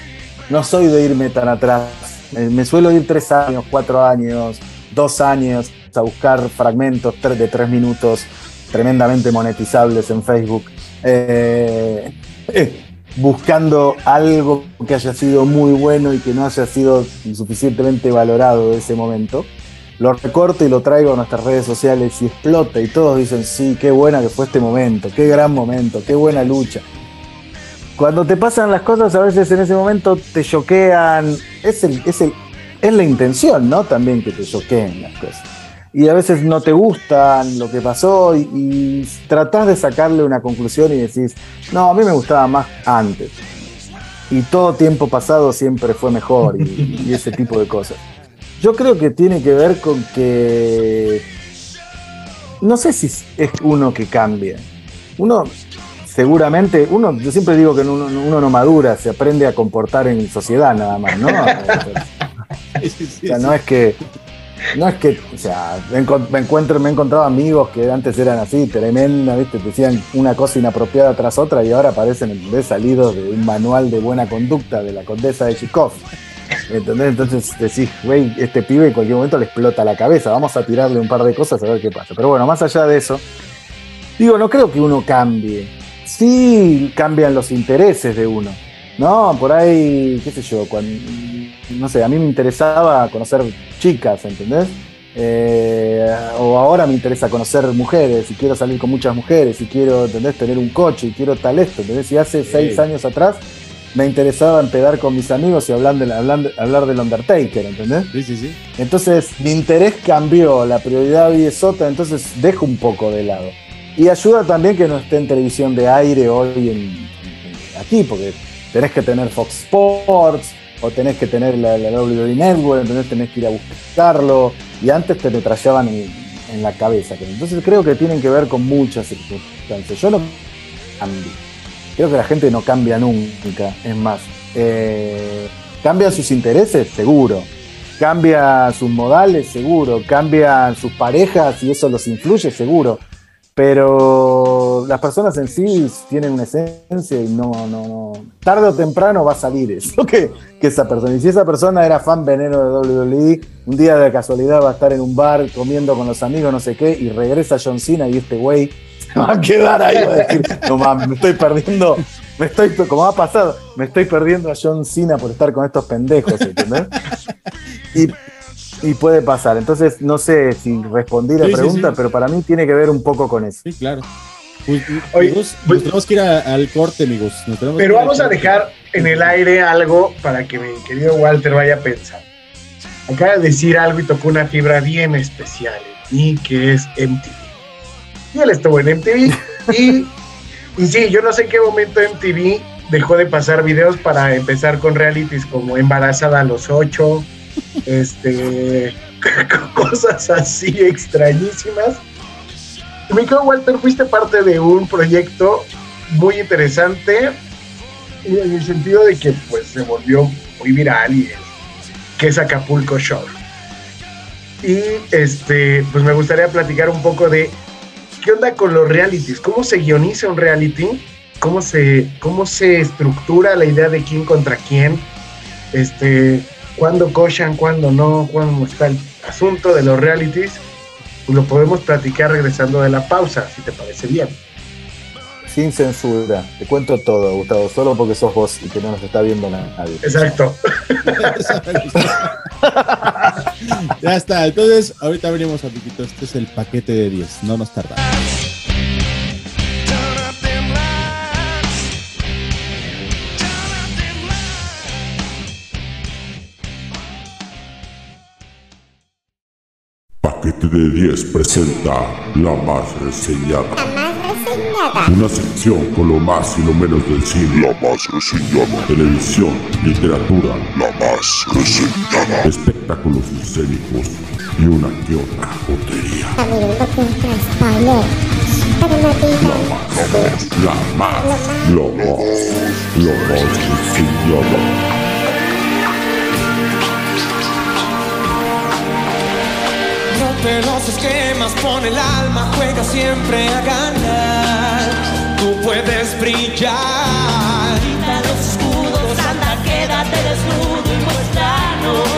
no soy de irme tan atrás. Eh, me suelo ir tres años, cuatro años, dos años a buscar fragmentos de tres minutos tremendamente monetizables en Facebook. Eh, eh, buscando algo que haya sido muy bueno y que no haya sido suficientemente valorado de ese momento. Lo recorto y lo traigo a nuestras redes sociales y explota y todos dicen, sí, qué buena que fue este momento, qué gran momento, qué buena lucha. Cuando te pasan las cosas, a veces en ese momento te choquean, es, el, es, el, es la intención, ¿no? También que te choqueen las cosas. Y a veces no te gustan lo que pasó y, y tratás de sacarle una conclusión y decís, no, a mí me gustaba más antes. Y todo tiempo pasado siempre fue mejor y, y ese tipo de cosas. Yo creo que tiene que ver con que no sé si es uno que cambia. Uno seguramente, uno, yo siempre digo que uno, uno no madura, se aprende a comportar en sociedad nada más, ¿no? O sea, no es que, no es que, o sea, me, encuentro, me he encontrado amigos que antes eran así, tremenda, ¿viste? Te decían una cosa inapropiada tras otra y ahora parecen de salidos de un manual de buena conducta de la condesa de Chikov. ¿Entendés? Entonces decís, güey, este pibe en cualquier momento le explota la cabeza, vamos a tirarle un par de cosas a ver qué pasa. Pero bueno, más allá de eso, digo, no creo que uno cambie. Sí cambian los intereses de uno. No, por ahí, qué sé yo, cuando, no sé, a mí me interesaba conocer chicas, ¿entendés? Eh, o ahora me interesa conocer mujeres y quiero salir con muchas mujeres y quiero, ¿entendés? Tener un coche y quiero tal esto, ¿entendés? Y hace seis años atrás me interesaba empedar con mis amigos y hablar, de, hablar, hablar del Undertaker, ¿entendés?
Sí, sí, sí.
Entonces mi interés cambió, la prioridad hoy es otra, entonces dejo un poco de lado. Y ayuda también que no esté en televisión de aire hoy en, en- aquí, porque tenés que tener Fox Sports o tenés que tener la, la WWE Network, entonces tenés que ir a buscarlo y antes te lo trallaban en, en la cabeza. Entonces creo que tienen que ver con muchas circunstancias. Yo no cambio. Creo que la gente no cambia nunca, es más. eh, ¿Cambian sus intereses? Seguro. cambian sus modales, seguro, cambian sus parejas y eso los influye, seguro. Pero las personas en sí tienen una esencia y no, no, no. Tarde o temprano va a salir eso que, que esa persona. Y si esa persona era fan veneno de WWE, un día de casualidad va a estar en un bar comiendo con los amigos, no sé qué, y regresa John Cena y este güey va a quedar ahí va a decir, no mames, me estoy perdiendo, me estoy, como ha pasado, me estoy perdiendo a John Cena por estar con estos pendejos, ¿entendés? Y, y puede pasar. Entonces, no sé si respondí la
Sí,
pregunta,
sí.
pero para mí tiene que ver un poco con eso.
Sí, claro. Pues, amigos,
pues-
nos tenemos que ir a- al corte, amigos.
Pero vamos a dejar en el aire algo para que mi querido Walter vaya a pensar. Acaba de decir algo y tocó una fibra bien especial en mí, que es MTV. Y él estuvo en MTV. y, y sí, yo no sé en qué momento MTV dejó de pasar videos para empezar con realities como Embarazada a los ocho, este, cosas así extrañísimas. Mi Walter, fuiste parte de un proyecto muy interesante en el sentido de que pues se volvió muy viral y que es Acapulco Shore. Y este, pues me gustaría platicar un poco de qué onda con los realities, cómo se guioniza un reality, cómo se, cómo se estructura la idea de quién contra quién, este, cuándo cochan, cuándo no, cuándo está el asunto de los realities, pues lo podemos platicar regresando de la pausa, si te parece bien.
Sin censura. Te cuento todo, Gustavo, solo porque sos vos y que no nos está viendo nadie.
Exacto.
ya está. Entonces, ahorita venimos, amiguitos. Este es el paquete de 10. No nos tardamos.
Paquete de 10 presenta La Más Reseñada. Una sección con lo más y lo menos del cine. La Más Reseñada. Televisión, literatura. La Más Reseñada. Espectáculos escénicos y una que otra jotería. La más, la más, la más reseñada.
Rompe los esquemas, pone el alma, juega siempre a ganar. Tú puedes brillar.
Quita los escudos, anda, quédate desnudo y muéstranos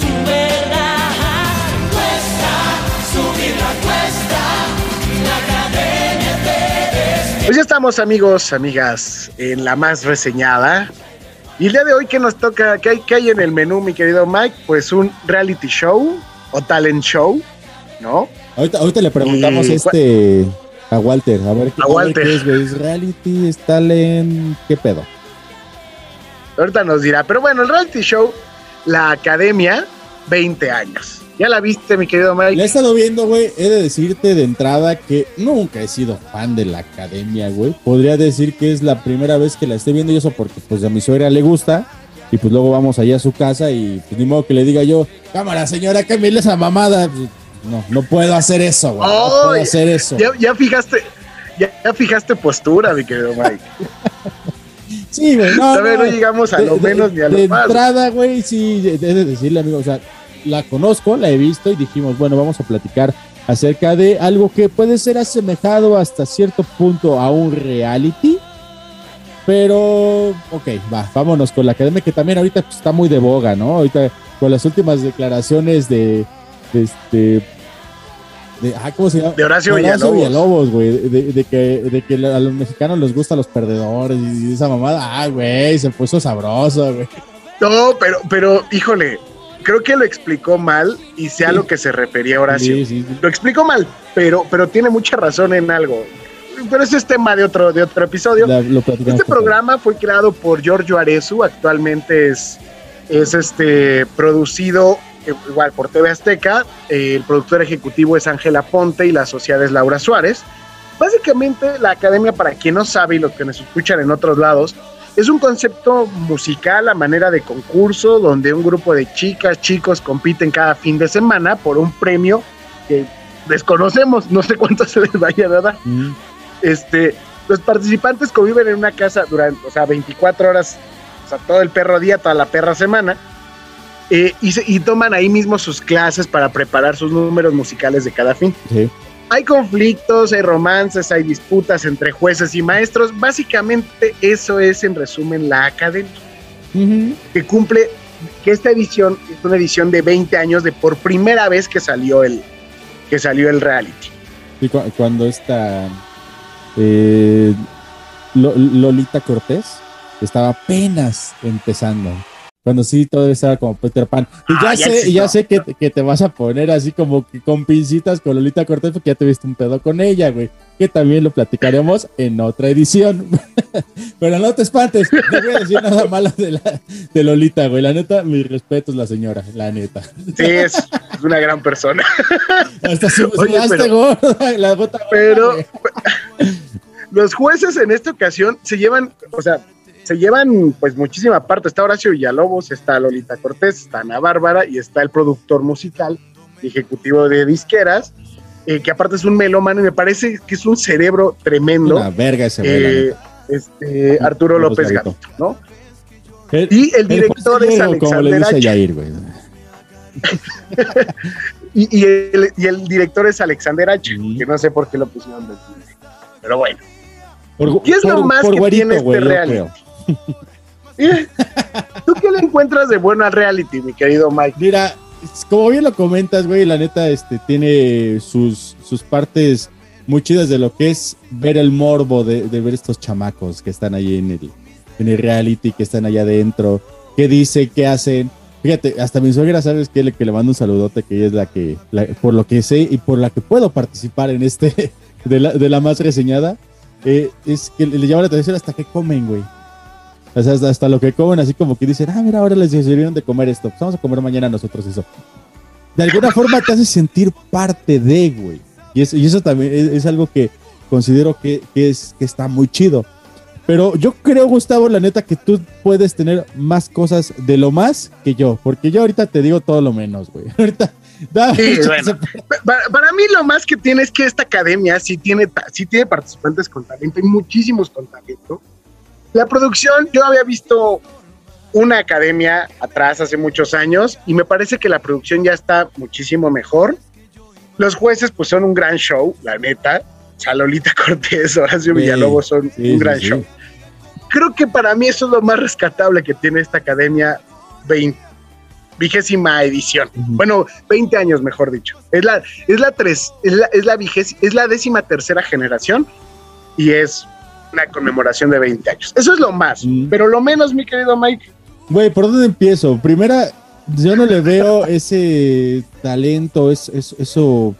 tu verdad. Cuesta subir la cuesta, la academia te despierta.
Pues ya estamos amigos, amigas, en la más reseñada. Y el día de hoy, ¿qué nos toca? ¿Qué hay, qué hay en el menú, mi querido Mike? Pues un reality show o talent show, ¿no?
Ahorita, ahorita le preguntamos
Y-
este a Walter. A ver,
A Walter.
qué es, güey. ¿Es reality? ¿Es talent? ¿Qué pedo?
Ahorita nos dirá. Pero bueno, el reality show, la academia, 20 años. ¿Ya la viste, mi querido Mike?
La he estado viendo, güey. He de decirte de entrada que nunca he sido fan de la academia, güey. Podría decir que es la primera vez que la estoy viendo y eso porque pues a mi suegra le gusta. Y pues luego vamos allá a su casa y pues ni modo que le diga yo, cámara señora, cámbiale esa mamada. No, no puedo hacer eso, güey. No puedo hacer eso.
Ya, ya fijaste, ya, ya fijaste postura, mi querido Mike.
Sí, güey. No,
Todavía no llegamos a lo menos ni a lo
de
más.
entrada, güey, sí, he de decirle, amigo, o sea, la conozco, la he visto y dijimos, bueno, vamos a platicar acerca de algo que puede ser asemejado hasta cierto punto a un reality. Pero, ok, va, vámonos con la academia que también ahorita pues, está muy de boga, ¿no? Ahorita con las últimas declaraciones de, de este, de, ah, ¿cómo se llama?
De Horacio Villalobos.
güey, de, de que, de que a los mexicanos les gustan los perdedores y esa mamada, ah, güey, se puso sabroso, güey.
No, pero, pero, híjole, creo que lo explicó mal y sé a lo que se refería Horacio.
Sí, sí, sí.
Lo explicó mal, pero, pero tiene mucha razón en algo. Pero ese es tema de otro, de otro episodio.
La-
Este programa fue creado por Giorgio Arezu, actualmente es, es este producido eh, igual por TV Azteca, eh, el productor ejecutivo es Ángela Ponte y la asociada es Laura Suárez. Básicamente la academia, para quien no sabe y los que nos escuchan en otros lados, es un concepto musical a manera de concurso donde un grupo de chicas, chicos compiten cada fin de semana por un premio que desconocemos, no sé cuánto se les vaya a dar.
Mm.
Este, los participantes conviven en una casa durante, o sea, 24 horas, o sea, todo el perro día, toda la perra semana. eh, y, se- y toman ahí mismo sus clases para preparar sus números musicales de cada fin.
Sí.
Hay conflictos, hay romances, hay disputas entre jueces y maestros. Básicamente eso es en resumen la academia, que cumple, que esta edición es una edición de 20 años de por primera vez que salió el, que salió el reality.
Y cu- cuando esta eh, Lo- Lolita Cortés estaba apenas empezando. Cuando sí todo estaba como Peter Pan. Y ya
Ah, ya
sé, ya sé que, que te vas a poner así como que con pincitas con Lolita Cortés porque ya tuviste un pedo con ella, güey. Que también lo platicaremos en otra edición. Pero no te espantes, no voy a decir nada malo de, la, de Lolita, güey. La neta, mis respetos, la señora, la neta.
Sí, es, es una gran persona.
Hasta su
Oye, pero-
gorda, la gota gorda,
Pero
güey.
Los jueces en esta ocasión se llevan, o sea, se llevan pues muchísima parte. Está Horacio Villalobos, está Lolita Cortés, está Ana Bárbara y está el productor musical y ejecutivo de disqueras, eh, que aparte es un melómano y me parece que es un cerebro tremendo.
Una verga ese
eh, este, Arturo
López
López
Gavito.
Gavito, ¿no?
El-
Y el director es Alexander H.
Yair.
Y, y el, y el director es Alexander H, que no sé por qué lo pusieron de Pero bueno.
Por-
¿Qué es lo más
por
que
güerito,
tiene este
güey,
reality? ¿Tú qué le encuentras de bueno al reality, mi querido Mike?
Mira, como bien lo comentas, güey, la neta, este, tiene sus, sus partes muy chidas de lo que es ver el morbo de, de ver estos chamacos que están ahí en el, en el reality, que están allá adentro, qué dicen, qué hacen. Fíjate, hasta mi suegra, ¿sabes qué? Le, que le mando un saludote, que ella es la que, la- por lo que sé y por la que puedo participar en este, de la, de la más reseñada, eh, es que le, llama la atención hasta qué comen, güey. O sea, hasta, hasta lo que comen, así como que dicen, ah, mira, ahora les sirvieron de comer esto, pues vamos a comer mañana nosotros eso. De alguna forma te hace sentir parte de, güey. Y, eso- y eso también es, es algo que considero que, que es, que está muy chido. Pero yo creo, Gustavo, la neta, que tú puedes tener más cosas de lo más que yo. Porque yo ahorita te digo todo lo menos, güey. Ahorita,
Sí, bueno. Para, para mí lo más que tiene es que esta academia sí tiene, sí tiene participantes con talento, hay muchísimos con talento. La producción, yo había visto una academia atrás hace muchos años y me parece que la producción ya está muchísimo mejor. Los jueces pues son un gran show, la neta. O sea, Lolita Cortés, Horacio
Sí,
Villalobos son
sí,
un gran
sí.
show. Creo que para mí eso es lo más rescatable que tiene esta academia 20, vigésima edición. Bueno, 20 años, mejor dicho. Es la, es la tres, es la, es la vigés- es la décima tercera generación y es una conmemoración de 20 años. Eso es lo más, pero lo menos, mi querido Mike.
Güey, ¿por dónde empiezo? Primera, yo no le veo ese talento, es, es- eso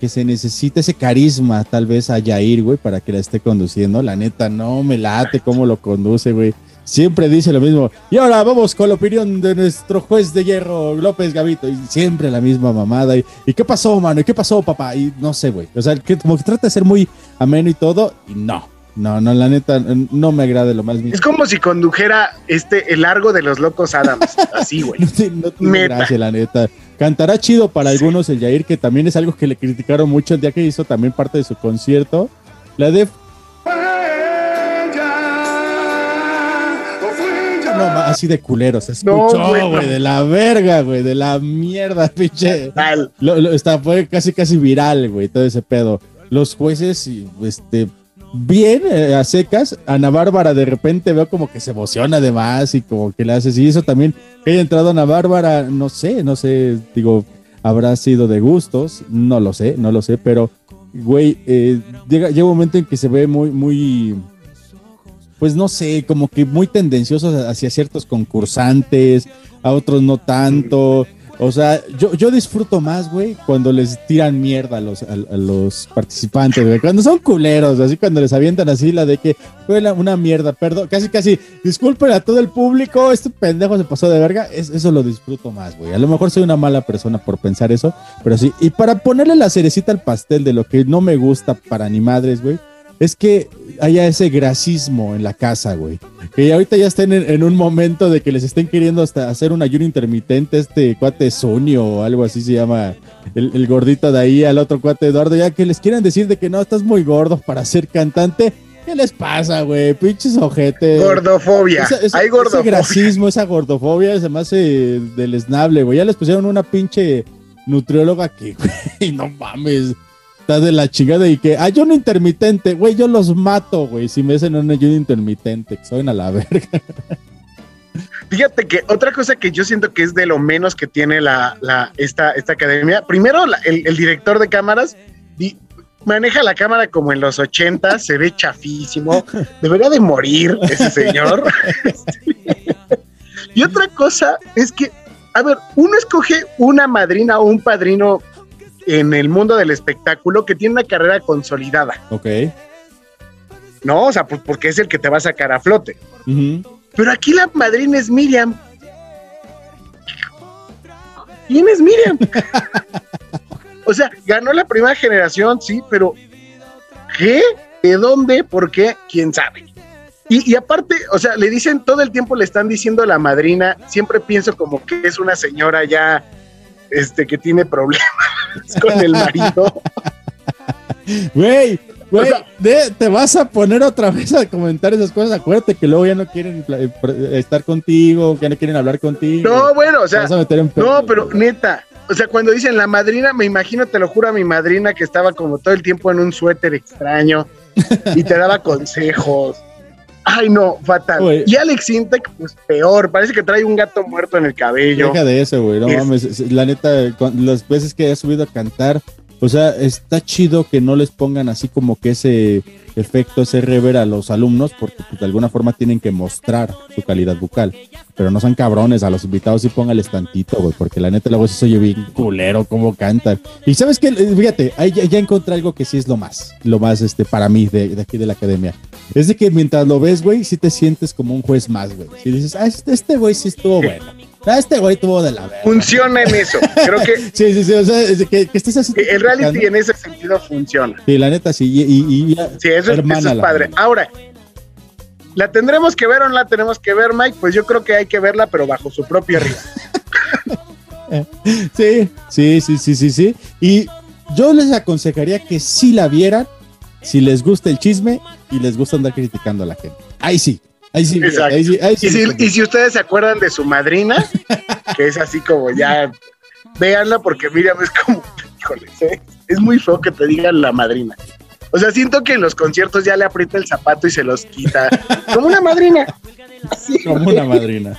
que se necesita, ese carisma tal vez a Yair, güey, para que la esté conduciendo. La neta, no me late cómo lo conduce, güey. Siempre dice lo mismo. Y ahora vamos con la opinión de nuestro juez de hierro, López Gavito. Y siempre la misma mamada. ¿Y, ¿y qué pasó, mano? ¿Y qué pasó, papá? Y no sé, güey. O sea, que como que trata de ser muy ameno y todo. Y no, no, no, la neta, no me agrada lo más mínimo.
Es como si condujera este el largo de los locos Adams, así, güey.
no tiene
Neta.
gracia, la neta. Cantará chido para algunos el Yair, que también es algo que le criticaron mucho el día que hizo también parte de su concierto. La de. No, así de culero, se
No,
escuchó,
güey,
de la verga, güey, de la mierda, pinche. Lo, lo- está, fue casi, casi viral, güey, todo ese pedo. Los jueces, este, bien, eh, a secas. Ana Bárbara de repente veo como que se emociona de más y como que le hace, y eso también, que haya entrado Ana Bárbara, no sé, no sé, digo, habrá sido de gustos, no lo sé, no lo sé, pero, güey, eh, llega, llega un momento en que se ve muy, muy, pues no sé, como que muy tendenciosos hacia ciertos concursantes, a otros no tanto. O sea, yo, yo disfruto más, güey, cuando les tiran mierda a los, a, los participantes, güey. Cuando son culeros, así cuando les avientan así la de que fue una mierda, perdón, casi, casi, disculpen a todo el público, este pendejo se pasó de verga. Es- eso lo disfruto más, güey. A lo mejor soy una mala persona por pensar eso, pero sí. Y para ponerle la cerecita al pastel de lo que no me gusta para ni madres, güey, es que haya ese grasismo en la casa, güey. Que ahorita ya estén en, en un momento de que les estén queriendo hasta hacer un ayuno intermitente, este cuate Sonio o algo así se llama, el, el gordito de ahí, al otro cuate Eduardo, ya que les quieran decir de que no, estás muy gordo para ser cantante. ¿Qué les pasa, güey? Pinches ojetes.
Gordofobia.
Esa- esa-
Hay gordofobia.
Ese grasismo, esa gordofobia se me hace deleznable, güey. Ya les pusieron una pinche nutrióloga que, güey, no mames. Está de la chingada y que ayuno intermitente, güey, yo los mato, güey, si me hacen un ayuno intermitente, que soy a la verga.
Fíjate que otra cosa que yo siento que es de lo menos que tiene la, la- esta, esta academia, primero la- el, el director de cámaras di- maneja la cámara como en los 80, se ve chafísimo, debería de morir ese señor. y otra cosa es que, a ver, uno escoge una madrina o un padrino en el mundo del espectáculo que tiene una carrera consolidada,
Ok.
¿no? O sea, pues porque es el que te va a sacar a flote. Pero aquí la madrina es Miriam. ¿Quién es Miriam? o sea, ganó la primera generación, sí, pero ¿qué? ¿De dónde? ¿Por qué? ¿Quién sabe? Y, y aparte, o sea, le dicen todo el tiempo, le están diciendo a la madrina, siempre pienso como que es una señora ya, este, que tiene problemas con el marido.
Güey, güey, te vas a poner otra vez a comentar esas cosas. Acuérdate que luego ya no quieren eh, pr- estar contigo, que ya no quieren hablar contigo.
No, bueno, o sea,
vas a meter en pedo.
no, pero neta, o sea, cuando dicen la madrina, me imagino, te lo juro a mi madrina que estaba como todo el tiempo en un suéter extraño y te daba consejos. Ay, no, fatal. Y Alex Intec, pues peor, parece que trae un gato muerto en el cabello.
Deja de eso, güey. No
Es-
mames. es- La neta, las veces que he subido a cantar, o sea, está chido que no les pongan así como que ese efecto, ese rever a los alumnos, porque pues, de alguna forma tienen que mostrar su calidad vocal. Pero no sean cabrones, a los invitados sí póngales tantito, güey, porque la neta luego sí se oye bien culero cómo cantan. Y sabes qué, fíjate, ahí ya, encontré algo que sí es lo más, lo más este para mí de, aquí de la academia. Es de que mientras lo ves, güey, sí te sientes como un juez más, güey. Si dices, ah, este este güey sí estuvo bueno. Ah, este güey estuvo de la verga.
Funciona en eso. Creo que
Sí, sí, sí, o sea, que, que estés así.
el reality en ese sentido funciona.
Sí, la neta, sí, y, y, y ya,
Sí, eso, es- eso es padre. Ahora, ¿la tendremos que ver o no la tenemos que ver, Mike? Pues yo creo que hay que verla, pero bajo su propia riesgo.
Sí, sí, sí, sí, sí, sí. Y yo les aconsejaría que sí la vieran, si les gusta el chisme y les gusta andar criticando a la gente. Ahí sí, ahí sí,
Exacto.
ahí sí, ahí sí.
y, si, y si ustedes se acuerdan de su madrina, que es así como ya, véanla porque Miriam es como, híjole, ¿eh? es muy feo que te digan la madrina. O sea, siento que en los conciertos ya le aprieta el zapato y se los quita. Como una madrina. Así,
Como una madrina.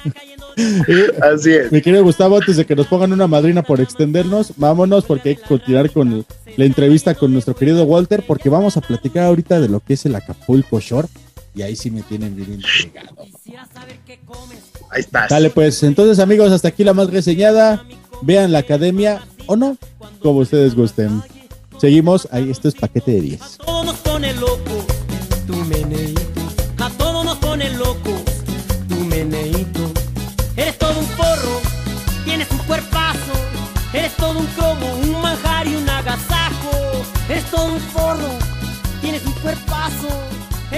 Así es.
Mi querido Gustavo, antes de que nos pongan una madrina por extendernos, vámonos porque hay que continuar con la entrevista con nuestro querido Walter, porque vamos a platicar ahorita de lo que es el Acapulco Shore. Y ahí sí me tienen bien intrigado.
Ahí estás.
Dale, pues, entonces, amigos, hasta aquí la más reseñada. Vean la academia o no, como ustedes gusten. Seguimos, ahí esto es paquete de 10.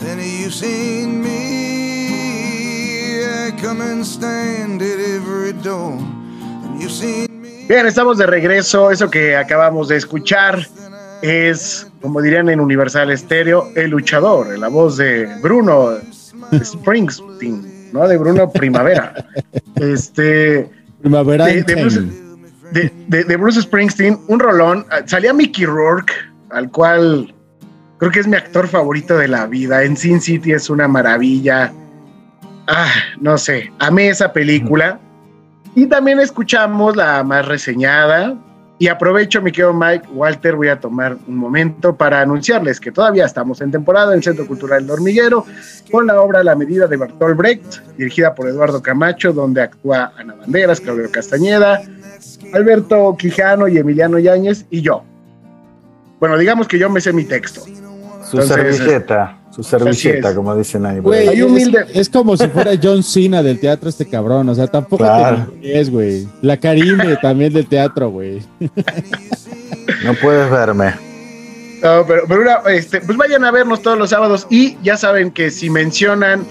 Then you've seen me. I come and stand at every door. And you've seen
Bien, estamos de regreso. Eso que acabamos de escuchar es, como dirían en Universal Stereo, el luchador, la voz de Bruno Springsteen, ¿no? De Bruno Primavera. Este.
Primavera
de, de Bruce, de- de- de Bruce Springsteen, un rolón. Salía Mickey Rourke, al cual creo que es mi actor favorito de la vida. En Sin City es una maravilla. Ah, no sé, amé esa película. Y también escuchamos la más reseñada. Y aprovecho, mi querido Mike, Walter, voy a tomar un momento para anunciarles que todavía estamos en temporada en Centro Cultural El Hormiguero con la obra La Medida de Bertolt Brecht, dirigida por Eduardo Camacho, donde actúa Ana Banderas, Claudio Castañeda, Alberto Quijano y Emiliano Yáñez y yo. Bueno, digamos que yo me sé mi texto.
Su
Entonces,
servilleta. Su Su servilleta, como dicen ahí.
Güey,
ahí.
Humilde.
es, es como si fuera John Cena del teatro este cabrón, o sea, tampoco
Claro.
te es, güey. La Karime también del teatro, güey.
No puedes verme.
No, pero, pero una, este, pues vayan a vernos todos los sábados y ya saben que si mencionan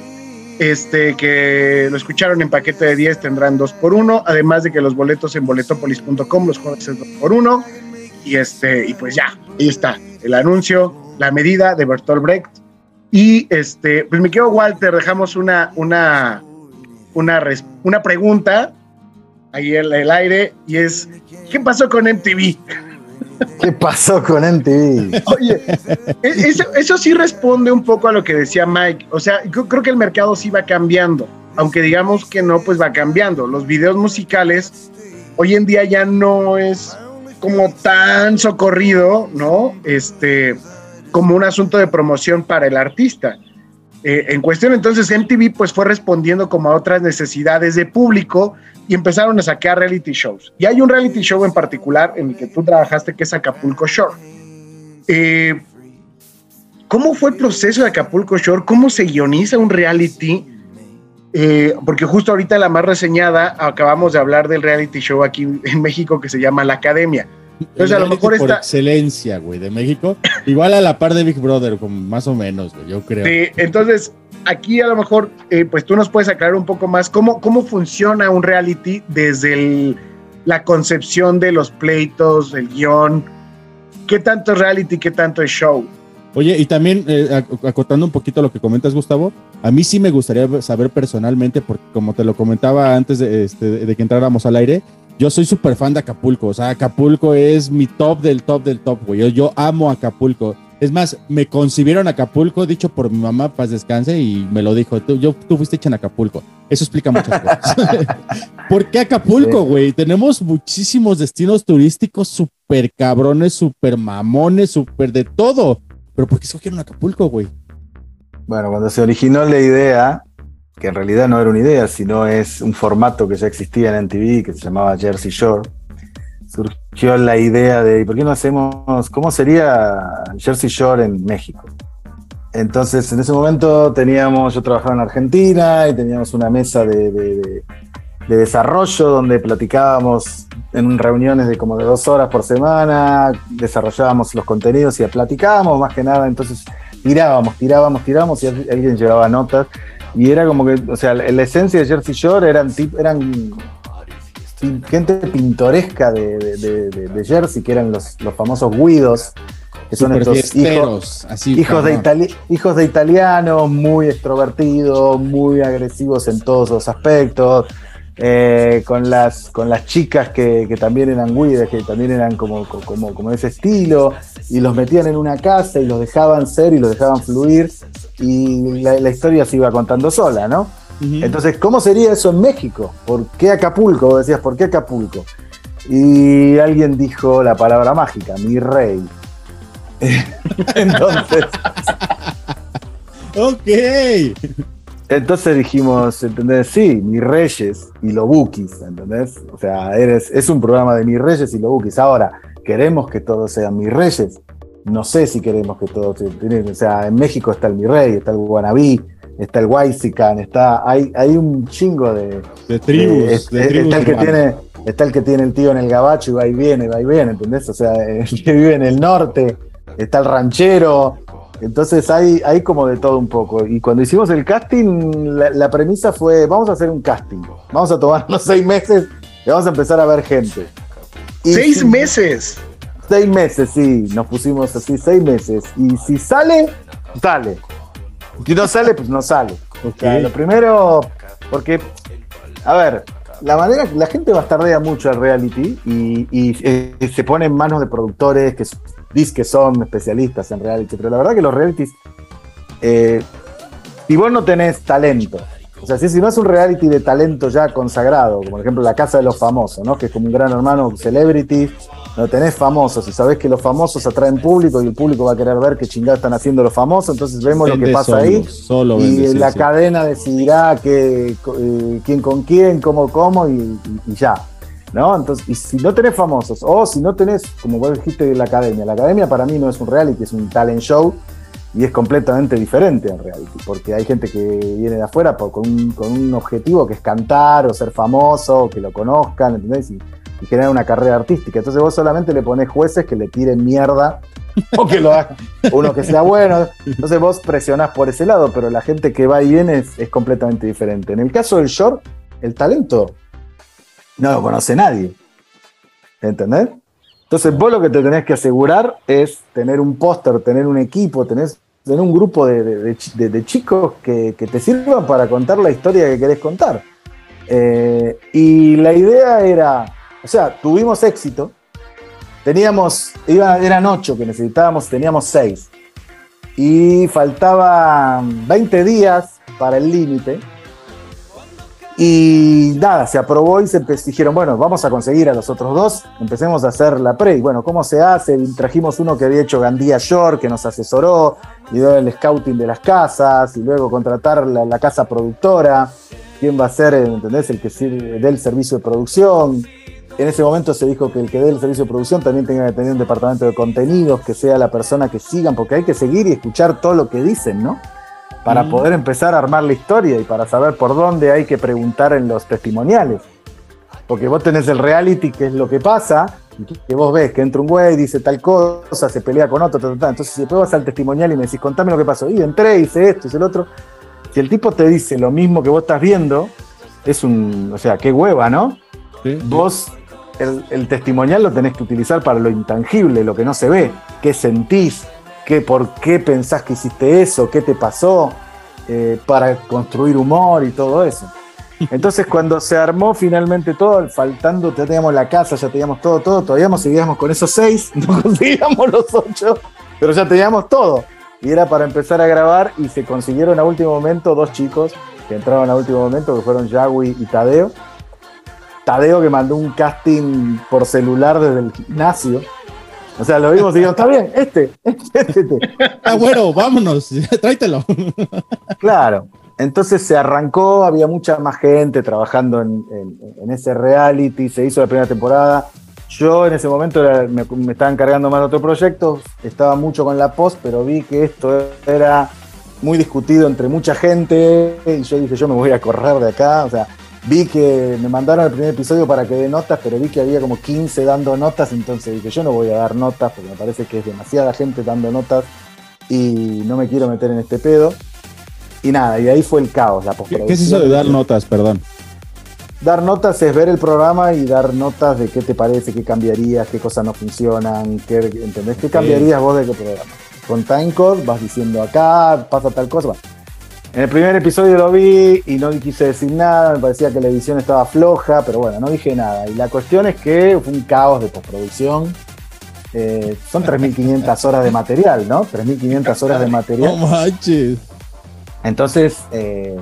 este que lo escucharon en paquete de 10 tendrán 2 por 1 además de que los boletos en boletopolis.com los jueves es 2 por 1 y este y pues ya, ahí está el anuncio, la medida de Bertolt Brecht y este pues me quedo Walter, dejamos una una una res- una pregunta ahí en el aire y es ¿qué pasó con MTV?
¿Qué pasó con MTV?
Oye, e- eso, eso sí responde un poco a lo que decía Mike. O sea, yo creo que el mercado sí va cambiando. Aunque digamos que no, pues va cambiando. Los videos musicales hoy en día ya no es como tan socorrido, ¿no? Este, como un asunto de promoción para el artista. Eh, en cuestión entonces MTV pues fue respondiendo como a otras necesidades de público y empezaron a sacar reality shows. Y hay un reality show en particular en el que tú trabajaste que es Acapulco Shore. Eh, ¿Cómo fue el proceso de Acapulco Shore? ¿Cómo se guioniza un reality? Eh, porque justo ahorita la más reseñada, acabamos de hablar del reality show aquí en México que se llama La Academia. Entonces a lo mejor
por excelencia, güey, de México. Igual a la par de Big Brother, como más o menos, güey, yo creo.
Sí, entonces, aquí a lo mejor, eh, pues tú nos puedes aclarar un poco más cómo, cómo funciona un reality desde el- la concepción de los pleitos, el guion, qué tanto es reality, qué tanto es show.
Oye, y también eh, ac- acotando un poquito lo que comentas, Gustavo, a mí sí me gustaría saber personalmente, porque como te lo comentaba antes de, este, de que entráramos al aire, yo soy súper fan de Acapulco. O sea, Acapulco es mi top del top del top, güey. Yo, yo amo Acapulco. Es más, me concibieron Acapulco, dicho por mi mamá, paz descanse, y me lo dijo. Tú, yo, tú fuiste hecha en Acapulco. Eso explica muchas cosas. ¿Por qué Acapulco, güey? Tenemos muchísimos destinos turísticos súper cabrones, súper mamones, súper de todo. Pero ¿por qué escogieron Acapulco, güey?
Bueno, cuando se originó la idea, que en realidad no era una idea, sino es un formato que ya existía en MTV, que se llamaba Jersey Shore, surgió la idea de, ¿por qué no hacemos, cómo sería Jersey Shore en México? Entonces, en ese momento teníamos, yo trabajaba en Argentina y teníamos una mesa de, de desarrollo donde platicábamos en reuniones de como de dos horas por semana, desarrollábamos los contenidos y platicábamos más que nada, entonces tirábamos, tirábamos, tirábamos y al- alguien llevaba notas y era como que, o sea, la, esencia de Jersey Shore eran, tip- eran gente pintoresca de, de- de- de- de Jersey, que eran los, los famosos guidos, que son estos hijos,
así,
hijos, de itali- hijos de italianos, muy extrovertidos, muy agresivos en todos los aspectos. Eh, con, las, con las chicas que, que también eran guides, que también eran como, como, ese estilo, y los metían en una casa y los dejaban ser y los dejaban fluir, y la, la historia se iba contando sola, ¿no? Entonces, ¿cómo sería eso en México? ¿Por qué Acapulco? Vos decías, ¿por qué Acapulco? Y alguien dijo la palabra mágica, mi rey. Entonces,
Ok.
Entonces dijimos, ¿entendés? Sí, mis reyes y los bookies, ¿entendés? O sea, eres, es un programa de mis reyes y los bookies. Ahora, ¿queremos que todos sean mis reyes? No sé si queremos que todos sean. O sea, en México está el mi rey, está el guanabí, está el Huaysican, está, hay, hay un chingo de,
De tribus,
es-
de
es-
tribus
está el que tiene está el que tiene el tío en el gabacho y va y viene, va y viene, ¿entendés? O sea, el que vive en el norte, está el ranchero. Entonces hay, hay como de todo un poco. Y cuando hicimos el casting, la, la premisa fue, vamos a hacer un casting. Vamos a tomarnos seis meses y vamos a empezar a ver gente. Y
Seis
si-
meses.
Seis meses, sí, nos pusimos así, seis meses. Y si sale, sale. Si no sale, pues no sale. O sea, lo primero, porque, a ver, la manera que la gente bastardea mucho al reality y, y, eh, se pone en manos de productores que dicen que son especialistas en reality, pero la verdad que los realities, eh, si vos no tenés talento, o sea, si, si no es un reality de talento ya consagrado, como por ejemplo La Casa de los Famosos, ¿no? que es como un gran hermano celebrity, no tenés famosos y sabés que los famosos atraen público y el público va a querer ver qué chingados están haciendo los famosos, entonces vemos lo que pasa
solo,
ahí
solo
y
sí,
la
sí.
cadena decidirá que, eh, quién con quién, cómo, cómo y, y- y ya. ¿No? Entonces, y si no tenés famosos, o si no tenés, como vos dijiste, la academia, la academia para mí no es un reality, es un talent show, y es completamente diferente en reality, porque hay gente que viene de afuera con, un, objetivo que es cantar o ser famoso, o que lo conozcan, ¿entendés? Y, y generar una carrera artística. Entonces vos solamente le pones jueces que le tiren mierda o que lo hagan, uno que sea bueno. Entonces vos presionás por ese lado, pero la gente que va y viene es, es completamente diferente. En el caso del short, el talento no lo conoce nadie. ¿Entendés? Entonces vos lo que te tenés que asegurar es tener un póster, tener un equipo, tener, tener un grupo de, de- de chi- de- de chicos que, te sirvan para contar la historia que querés contar. Eh, y la idea era, o sea, tuvimos éxito, teníamos, iba- eran ocho que necesitábamos, teníamos seis. Y faltaban 20 días para el límite. Y nada, se aprobó y se dijeron, bueno, vamos a conseguir a los otros dos, empecemos a hacer la pre. Y bueno, ¿cómo se hace? Trajimos uno que había hecho Gandía York, que nos asesoró, y dio el scouting de las casas, y luego contratar la, la casa productora, quién va a ser, ¿entendés? El que sirve- dé el servicio de producción. En ese momento se dijo que el que dé el servicio de producción también tenga que tener un departamento de contenidos, que sea la persona que sigan, porque hay que seguir y escuchar todo lo que dicen, ¿no? Para
Mm.
poder empezar a armar la historia y para saber por dónde hay que preguntar en los testimoniales. Porque vos tenés el reality, que es lo que pasa, que- vos ves que entra un güey, dice tal cosa, se pelea con otro, ta, ta, ta. entonces si después vas al testimonial y me decís, contame lo que pasó, y entré, hice esto, hice el otro, si el tipo te dice lo mismo que vos estás viendo, es un, o sea, qué hueva, ¿no? Vos el, el testimonial lo tenés que utilizar para lo intangible, lo que no se ve, qué sentís, qué, por qué pensás que hiciste eso, qué te pasó, eh, para construir humor y todo eso. Entonces cuando se armó finalmente todo, faltando, ya teníamos la casa, ya teníamos todo, todo, todavía seguíamos con esos seis, no conseguíamos los ocho, pero ya teníamos todo. Y era para empezar a grabar y se consiguieron a último momento dos chicos que entraron a último momento, que fueron Yagui y Tadeo. Tadeo que mandó un casting por celular desde el gimnasio. O sea, lo vimos y dijimos, está bien, este, este, este.
Ah, bueno, vámonos, tráetelo.
Claro. Entonces se arrancó, había mucha más gente trabajando en, ese reality, se hizo la primera temporada. Yo en ese momento era- me, me estaba encargando más de otro proyecto, estaba mucho con la post, pero vi que esto era muy discutido entre mucha gente y yo dije, yo me voy a correr de acá. O sea, vi que me mandaron el primer episodio para que dé notas, pero vi que había como 15 dando notas, entonces dije, yo no voy a dar notas porque me parece que es demasiada gente dando notas y no me quiero meter en este pedo. Y nada, y ahí fue el caos, la
¿Qué,
postproducción.
qué es eso de dar notas, perdón?
Dar notas es ver el programa y dar notas de qué te parece, qué cambiarías, qué cosas no funcionan, qué, ¿entendés? ¿Qué cambiarías vos de qué programa? Con timecode vas diciendo acá, pasa tal cosa. En el primer episodio lo vi y no quise decir nada, me parecía que la edición estaba floja, pero bueno, no dije nada. Y la cuestión es que fue un caos de postproducción. Eh, son 3.500 horas de material, ¿no? 3.500 horas de material.
No manches.
Entonces, eh,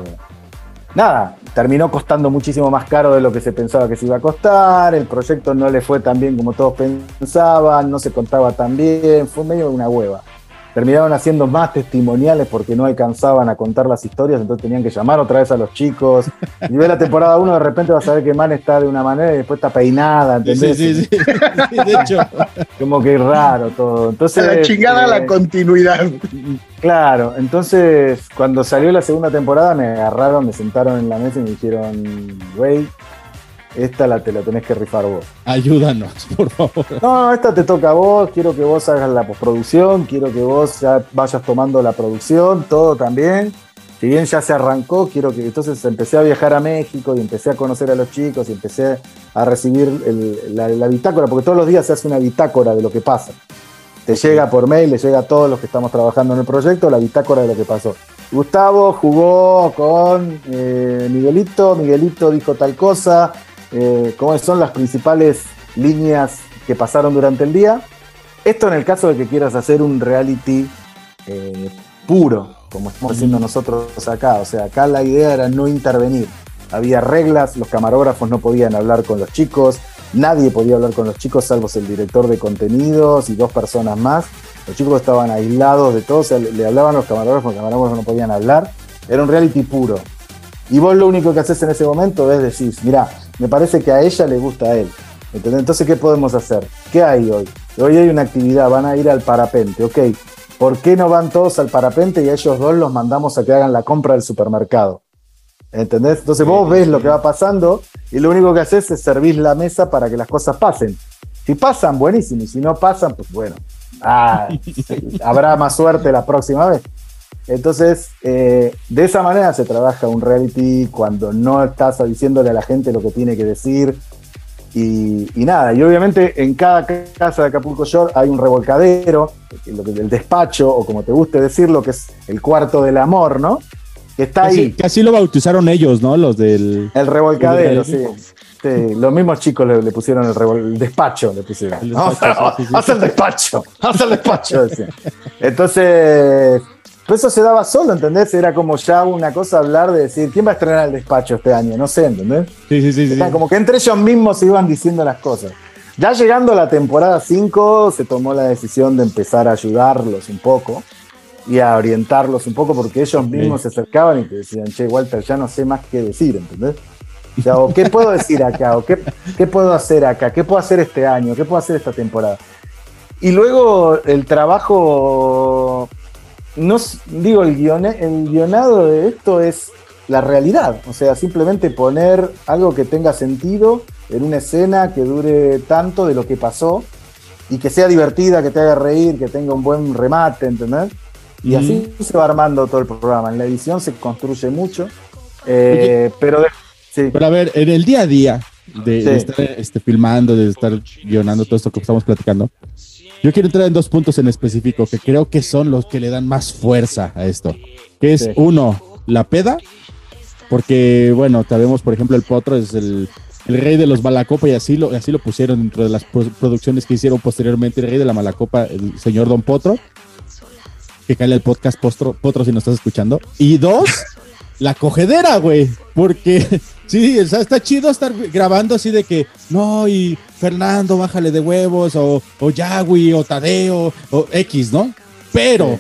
nada, terminó costando muchísimo más caro de lo que se pensaba que se iba a costar, el proyecto no le fue tan bien como todos pensaban, no se contaba tan bien, fue medio una hueva. Terminaron haciendo más testimoniales porque no alcanzaban a contar las historias, entonces tenían que llamar otra vez a los chicos. Y ve la temporada 1, de repente vas a ver que Man está de una manera y después está peinada,
Sí,
¿entendés?
sí, sí, sí, de hecho.
Como que raro todo. Entonces,
a la chingada
eh,
la continuidad.
Claro, entonces cuando salió la segunda temporada me agarraron, me sentaron en la mesa y me dijeron, güey, esta la te la tenés que rifar vos.
Ayúdanos, por favor.
No, esta te toca a vos, quiero que vos hagas la postproducción, quiero que vos ya vayas tomando la producción, todo también. Si bien ya se arrancó, quiero que entonces empecé a viajar a México y empecé a conocer a los chicos y empecé a recibir el- la, la bitácora, porque todos los días se hace una bitácora de lo que pasa. Te llega por mail, le llega a todos los que estamos trabajando en el proyecto la bitácora de lo que pasó. Gustavo jugó con eh, Miguelito, Miguelito dijo tal cosa, eh, cuáles son las principales líneas que pasaron durante el día. Esto en el caso de que quieras hacer un reality eh, puro, como estamos haciendo nosotros acá. O sea, acá la idea era no intervenir. Había reglas, los camarógrafos no podían hablar con los chicos, nadie podía hablar con los chicos salvo el director de contenidos y dos personas más. Los chicos estaban aislados de todo, o sea, le, hablaban los camarógrafos, los camarógrafos no podían hablar. Era un reality puro. Y vos lo único que haces en ese momento es decir, mira, me parece que a ella le gusta a él. ¿Entendés? Entonces, ¿qué podemos hacer? ¿Qué hay hoy? Hoy hay una actividad, van a ir al parapente, ok. ¿por qué no van todos al parapente y a ellos dos los mandamos a que hagan la compra del supermercado? ¿Entendés? Entonces vos ves lo que va pasando y lo único que haces es servir la mesa para que las cosas pasen. Si pasan, buenísimo, y si no pasan, pues bueno, ah, habrá más suerte la próxima vez. Entonces, eh, de esa manera se trabaja un reality cuando no estás diciéndole a la gente lo que tiene que decir. Y, y nada, y obviamente en cada casa de Acapulco Shore hay un revolcadero, que- el despacho, o como te guste decirlo, que es el cuarto del amor, ¿no? Que está ahí.
casi lo bautizaron ellos, ¿no? Los del.
El revolcadero, sí. Los mismos chicos le, le pusieron el, el despacho, le pusieron.
El despacho, sí, sí.
Haz el despacho, haz el despacho. Entonces, pues eso se daba solo, ¿entendés? Era como ya una cosa hablar de decir, ¿quién va a estrenar el despacho este año? No sé, ¿entendés?
Sí, sí, sí. sí.
Era Como que entre ellos mismos se iban diciendo las cosas. Ya llegando a la temporada 5, se tomó la decisión de empezar a ayudarlos un poco y a orientarlos un poco porque ellos mismos se acercaban y te decían, che, Walter, ya no sé más qué decir, ¿entendés? O sea, o qué puedo decir acá, o qué, qué puedo hacer acá, qué puedo hacer este año, qué puedo hacer esta temporada. Y luego el trabajo, no digo, el, guione- el guionado de esto es la realidad, o sea, simplemente poner algo que tenga sentido en una escena que dure tanto de lo que pasó y que sea divertida, que te haga reír, que tenga un buen remate, ¿entendés? Y así se va armando todo el programa. En la edición se construye mucho, eh, pero de- sí.
Pero a ver, en el día a día de,
Sí.
de estar este, filmando, de estar guionando todo esto que estamos platicando, yo quiero entrar en dos puntos en específico que creo que son los que le dan más fuerza a esto. Que es
Sí.
uno, la peda, porque bueno, sabemos, por ejemplo, el Potro es el, el rey de los Malacopa y así lo, así lo pusieron dentro de las pro- producciones que hicieron posteriormente, el rey de la Malacopa, el señor Don Potro. Que cae el podcast Potro, Potro si nos estás escuchando. Y dos, la cogedera, güey. Porque sí, o sea, está chido estar grabando así de que, no, y Fernando, bájale de huevos, o, o Yagui, o Tadeo, o X, ¿no? Pero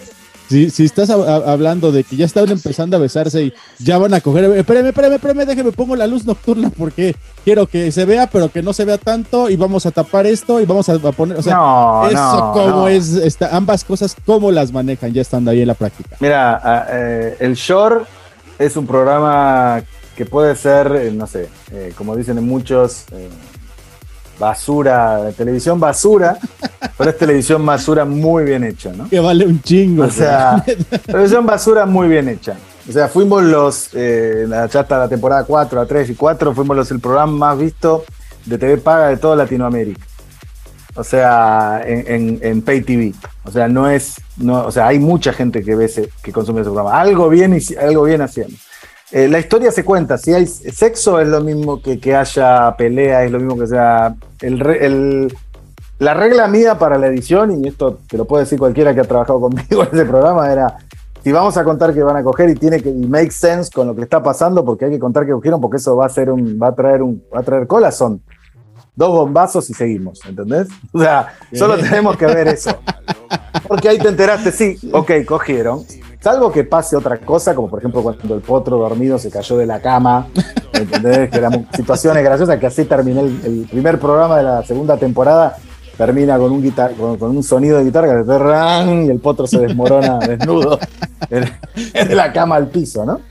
si, si estás hab- hab- hablando de que ya están empezando a besarse y ya van a coger, espérame, espérame, espérame, déjeme pongo la luz nocturna porque quiero que se vea, pero que no se vea tanto y vamos a tapar esto y vamos a, a poner, o sea,
No,
eso
no, no.
es, está, ambas cosas, cómo las manejan ya estando ahí en la práctica.
Mira, a- eh, el Shore es un programa que puede ser, eh, no sé, eh, como dicen en muchos, eh, basura, televisión basura, pero es televisión basura muy bien hecha, ¿no?
Que vale un chingo.
O sea, televisión basura muy bien hecha. O sea, fuimos los, eh, ya hasta la temporada 4, a 3 y 4, fuimos los el programa más visto de TV Paga de toda Latinoamérica. O sea, en, en- en TV. O sea, no es, no, o sea, hay mucha gente que ve ese- que consume ese programa. Algo bien, algo bien haciendo. Eh, la historia se cuenta, si hay sexo es lo mismo que que haya pelea, es lo mismo que sea... El, el- la regla mía para la edición, y esto te lo puede decir cualquiera que ha trabajado conmigo en ese programa, era, si vamos a contar que van a coger y tiene que make sense con lo que está pasando, porque hay que contar que cogieron, porque eso va a ser un, va a traer un, va a traer cola, dos bombazos y seguimos, ¿entendés? O sea, solo tenemos que ver eso. Porque ahí te enteraste, sí, ok, cogieron. Salvo que pase otra cosa, como por ejemplo cuando el potro dormido se cayó de la cama, ¿entendés? Que eran situaciones graciosas, que así terminé el, el primer programa de la segunda temporada, termina con un, guitar, con, con un sonido de guitarra, que y el potro se desmorona desnudo de la cama al piso, ¿no?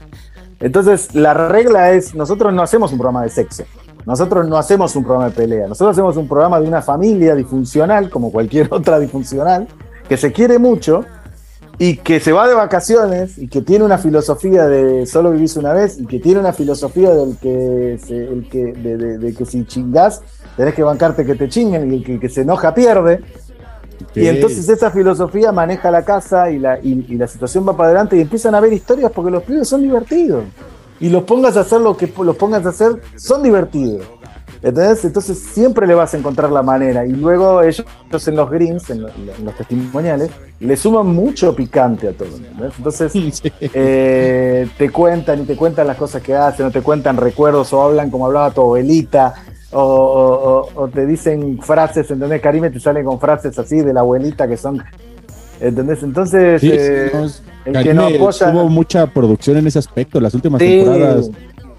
Entonces, la regla es, nosotros no hacemos un programa de sexo, nosotros no hacemos un programa de pelea, nosotros hacemos un programa de una familia disfuncional, como cualquier otra disfuncional, que se quiere mucho y que se va de vacaciones y que tiene una filosofía de solo vivís una vez y que tiene una filosofía del que, se- el que de, de- de que si chingás tenés que bancarte que te chinguen y el que, que se enoja pierde. Y entonces esa filosofía maneja la casa y la, y, y la situación va para adelante y empiezan a ver historias porque los pibes son divertidos. Y los pongas a hacer lo que los pongas a hacer, son divertidos. ¿Entendés? Entonces siempre le vas a encontrar la manera. Y luego ellos en los greens, en, lo- en los testimoniales, le suman mucho picante a todo. ¿entendés? Entonces eh, te cuentan y te cuentan las cosas que hacen, o te cuentan recuerdos, o hablan como hablaba tu abuelita, o, o- o- o te dicen frases, ¿entendés? Karime te sale con frases así de la abuelita que son. ¿Entendés? Entonces,
Sí, sí,
eh,
no, es-
el que no apoya.
Hubo mucha producción en ese aspecto, las últimas
Sí.
temporadas.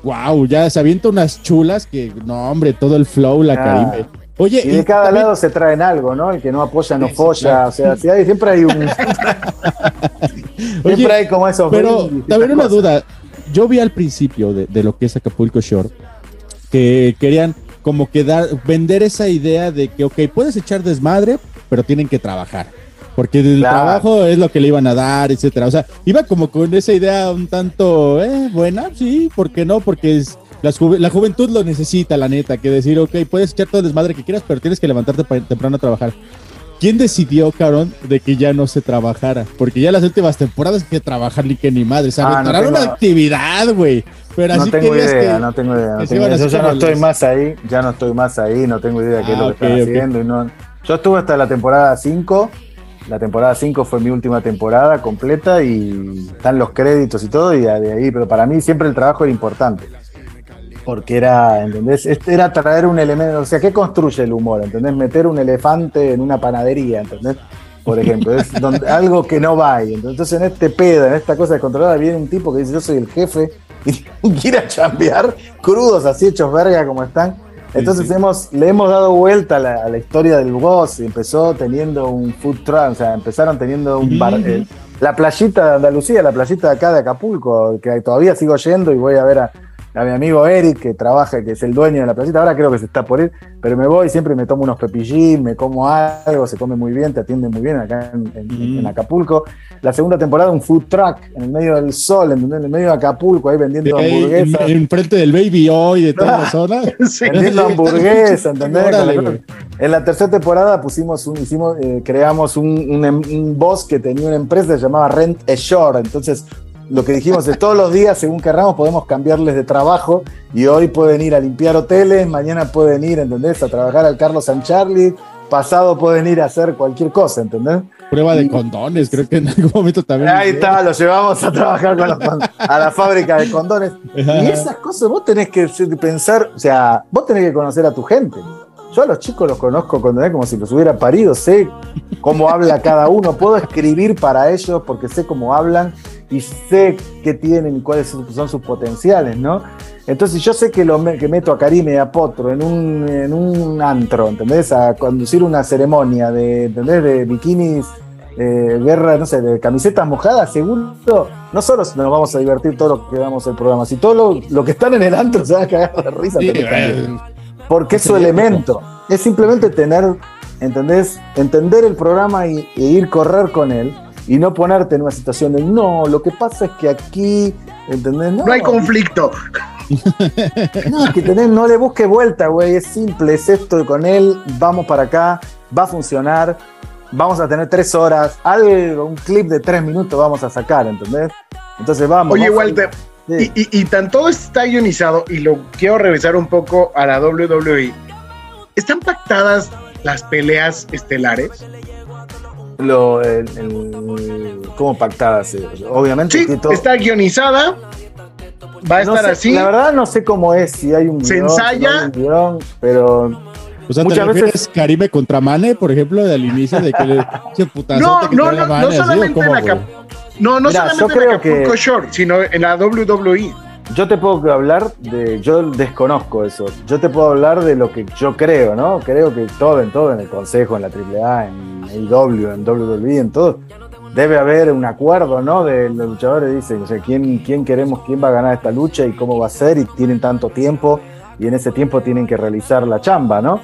Wow, ya se avienta unas chulas que, no, hombre, todo el flow, la
Ah,
Karime. Oye,
y de cada lado se traen algo, ¿no? El que no apoya no folla. O sea, si hay- siempre hay un. siempre hay como esos.
Pero también una duda. Yo vi al principio de, de lo que es Acapulco Shore que querían como que dar, vender esa idea de que, ok, puedes echar desmadre, pero tienen que trabajar. Porque el
Claro.
trabajo es lo que le iban a dar, etcétera. O sea, iba como con esa idea un tanto, eh, buena, sí, ¿por qué no? Porque es, las juve- la juventud lo necesita, la neta, que decir, ok, puedes echar todo el desmadre que quieras, pero tienes que levantarte temprano a trabajar. ¿Quién decidió, cabrón, de que ya no se trabajara? Porque ya las últimas temporadas que trabajar ni que ni madre. Se
Ah, no
una actividad, güey. Pero
No
así
tengo idea,
que-
no tengo idea. no tengo idea. Yo ya no estoy más ahí, ya no estoy más ahí, no tengo idea de qué es
Ah,
lo que están
ok.
haciendo. y no- Yo estuve hasta la temporada 5. La temporada 5 fue mi última temporada completa y están los créditos y todo, y de ahí, pero para mí siempre el trabajo era importante. Porque era, ¿entendés? Este Era traer un elemento, o sea, ¿qué construye el humor? ¿Entendés? Meter un elefante en una panadería, ¿entendés? Por ejemplo, es donde- algo que no va ahí. Entonces, en este pedo, en esta cosa descontrolada, viene un tipo que dice: Yo soy el jefe y quiere a chambear crudos, así hechos verga como están. Entonces hemos, le hemos dado vuelta a la, a la historia del boss. Empezó teniendo un food truck, o sea, empezaron teniendo un bar. Eh, la playita de Andalucía, la playita de acá de Acapulco, que todavía sigo yendo y voy a ver a, a mi amigo Eric, que trabaja, que es el dueño de la playita. Ahora creo que se está por ir, pero me voy, siempre me tomo unos pepillín, me como algo, se come muy bien, te atienden muy bien acá en, en- en Acapulco. La segunda temporada, un food truck en el medio del sol, en el medio de Acapulco, ahí vendiendo
en,
hamburguesas.
en frente del Baby Hoy de toda la zona.
Vendiendo hamburguesas, ¿entendés?
Órale.
En la tercera temporada pusimos un, hicimos, eh, creamos un, un em- un boss que tenía una empresa llamaba Rent a Shore. Entonces, lo que dijimos es todos los días, según querramos, podemos cambiarles de trabajo. Y hoy pueden ir a limpiar hoteles, mañana pueden ir, ¿entendés? A trabajar al Carlos San Charlie, pasado pueden ir a hacer cualquier cosa, ¿entendés?
Prueba de condones, creo que en algún momento también.
Ahí está, lo llevamos a trabajar con los con- a la fábrica de condones. Y esas cosas vos tenés que pensar, o sea, vos tenés que conocer a tu gente. Yo a los chicos los conozco como si los hubiera parido, sé cómo habla cada uno, puedo escribir para ellos porque sé cómo hablan y sé qué tienen y cuáles son sus potenciales, ¿no? Entonces yo sé que, lo que meto a Karime y a Potro en un, en un antro, ¿entendés? A conducir una ceremonia de, ¿entendés? De bikinis, eh, guerra, no sé, de camisetas mojadas, seguro, no solo nos vamos a divertir todo lo que damos el programa, si todo lo, lo que están en el antro se van a cagar de risa.
Sí, eh,
Porque es su elemento. Es simplemente tener, ¿entendés? Entender el programa y, e ir correr con él y no ponerte en una situación de no, lo que pasa es que aquí, ¿entendés?
No hay conflicto.
No, es que tenés, no le busques vuelta, güey. Es simple, es esto con él, vamos para acá, va a funcionar, vamos a tener tres horas, algo, un clip de tres minutos vamos a sacar, ¿entendés? Entonces vamos.
Oye,
vamos a-
Walter,
Sí.
y, y, y tan todo está guionizado, y lo quiero revisar un poco a la WWE. ¿Están pactadas las peleas estelares?
Lo, el- el- ¿Cómo pactadas? eh? Obviamente.
Sí,
que todo-
está guionizada, va a
No
estar
sé,
así.
La verdad no sé cómo es, si hay un
Se
guion, no un guion, pero
O sea, ¿te
Muchas veces-
Karime contra Mane, por ejemplo, del inicio de que le
No,
que
no, no,
Mane,
no
así, ¿o
solamente en
güey?
No, no
Mira,
solamente en Acapulco
que-
Shore, sino en la WWE.
Yo te puedo hablar de, yo desconozco eso, yo te puedo hablar de lo que yo creo, ¿no? Creo que todo, en todo, en el Consejo, en la AAA, en AEW, en WWE, en todo, debe haber un acuerdo, ¿no? De los luchadores dicen, o sea, quién, quién queremos, quién va a ganar esta lucha y cómo va a ser, y tienen tanto tiempo, y en ese tiempo tienen que realizar la chamba, ¿no?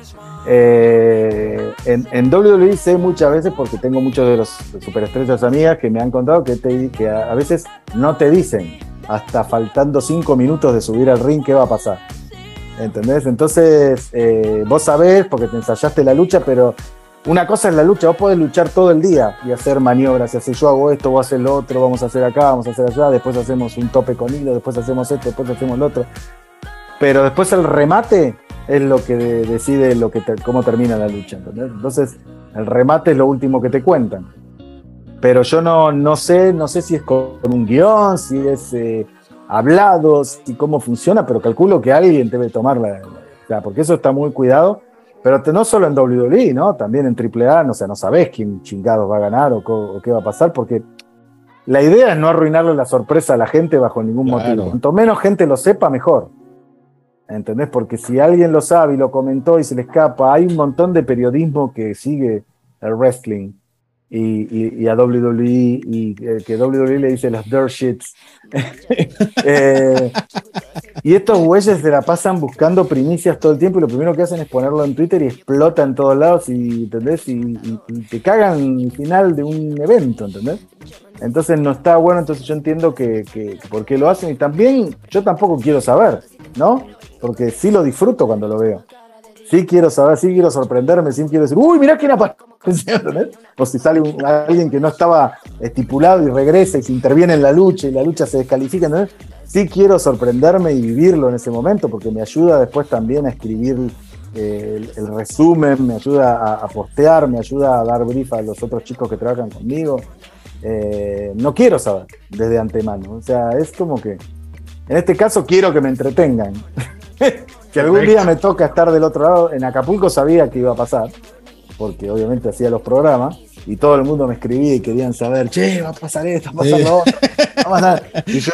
Eh, en, en WWE sé muchas veces, porque tengo muchos de los superestrellas amigas que me han contado que, a veces no te dicen, hasta faltando cinco minutos de subir al ring, qué va a pasar. ¿Entendés? Entonces, eh, vos sabés, porque te ensayaste la lucha, pero una cosa es la lucha, vos podés luchar todo el día y hacer maniobras, y hacer yo hago esto, vos haces lo otro, vamos a hacer acá, vamos a hacer allá, después hacemos un tope con hilo, después hacemos esto, después hacemos lo otro. Pero después el remate es lo que de- decide cómo termina la lucha. Entonces, el remate es lo último que te cuentan. Pero yo no, no sé, no sé si es con un guion, si es eh, hablado, si cómo funciona, pero calculo que alguien debe tomarla. O sea, porque eso está muy cuidado. Pero no solo en WWE, ¿no? También en AAA, no, sé, no sabés quién chingados va a ganar o, o qué va a pasar, porque la idea es no arruinarle la sorpresa a la gente bajo ningún
Claro.
motivo. Cuanto menos gente lo sepa, mejor. ¿Entendés? Porque si alguien lo sabe y lo comentó y se le escapa, hay un montón de periodismo que sigue el wrestling y, y- y a WWE y eh, que WWE le dice los dirt shits. Eh, y estos güeyes se la pasan buscando primicias todo el tiempo y lo primero que hacen es ponerlo en Twitter y explota en todos lados y, ¿entendés? Y, te cagan el final de un evento, ¿entendés? Entonces no está bueno, entonces yo entiendo que, que- que por qué lo hacen y también yo tampoco quiero saber, ¿no? Porque sí lo disfruto cuando lo veo. Sí quiero saber, sí quiero sorprenderme, sí quiero decir, uy, mirá quién apareció, ¿entendés? O si sale un- alguien que no estaba estipulado y regresa y se interviene en la lucha y la lucha se descalifica, ¿entendés? Sí quiero sorprenderme y vivirlo en ese momento porque me ayuda después también a escribir eh, el, el resumen, me ayuda a, a postear, me ayuda a dar brief a los otros chicos que trabajan conmigo. Eh, no quiero saber desde antemano, o sea, es como que, en este caso quiero que me entretengan. que algún día me toca estar del otro lado. En Acapulco sabía que iba a pasar, porque obviamente hacía los programas y todo el mundo me escribía y querían saber, che, va a pasar esto, va a pasar lo otro, va a pasar. Y yo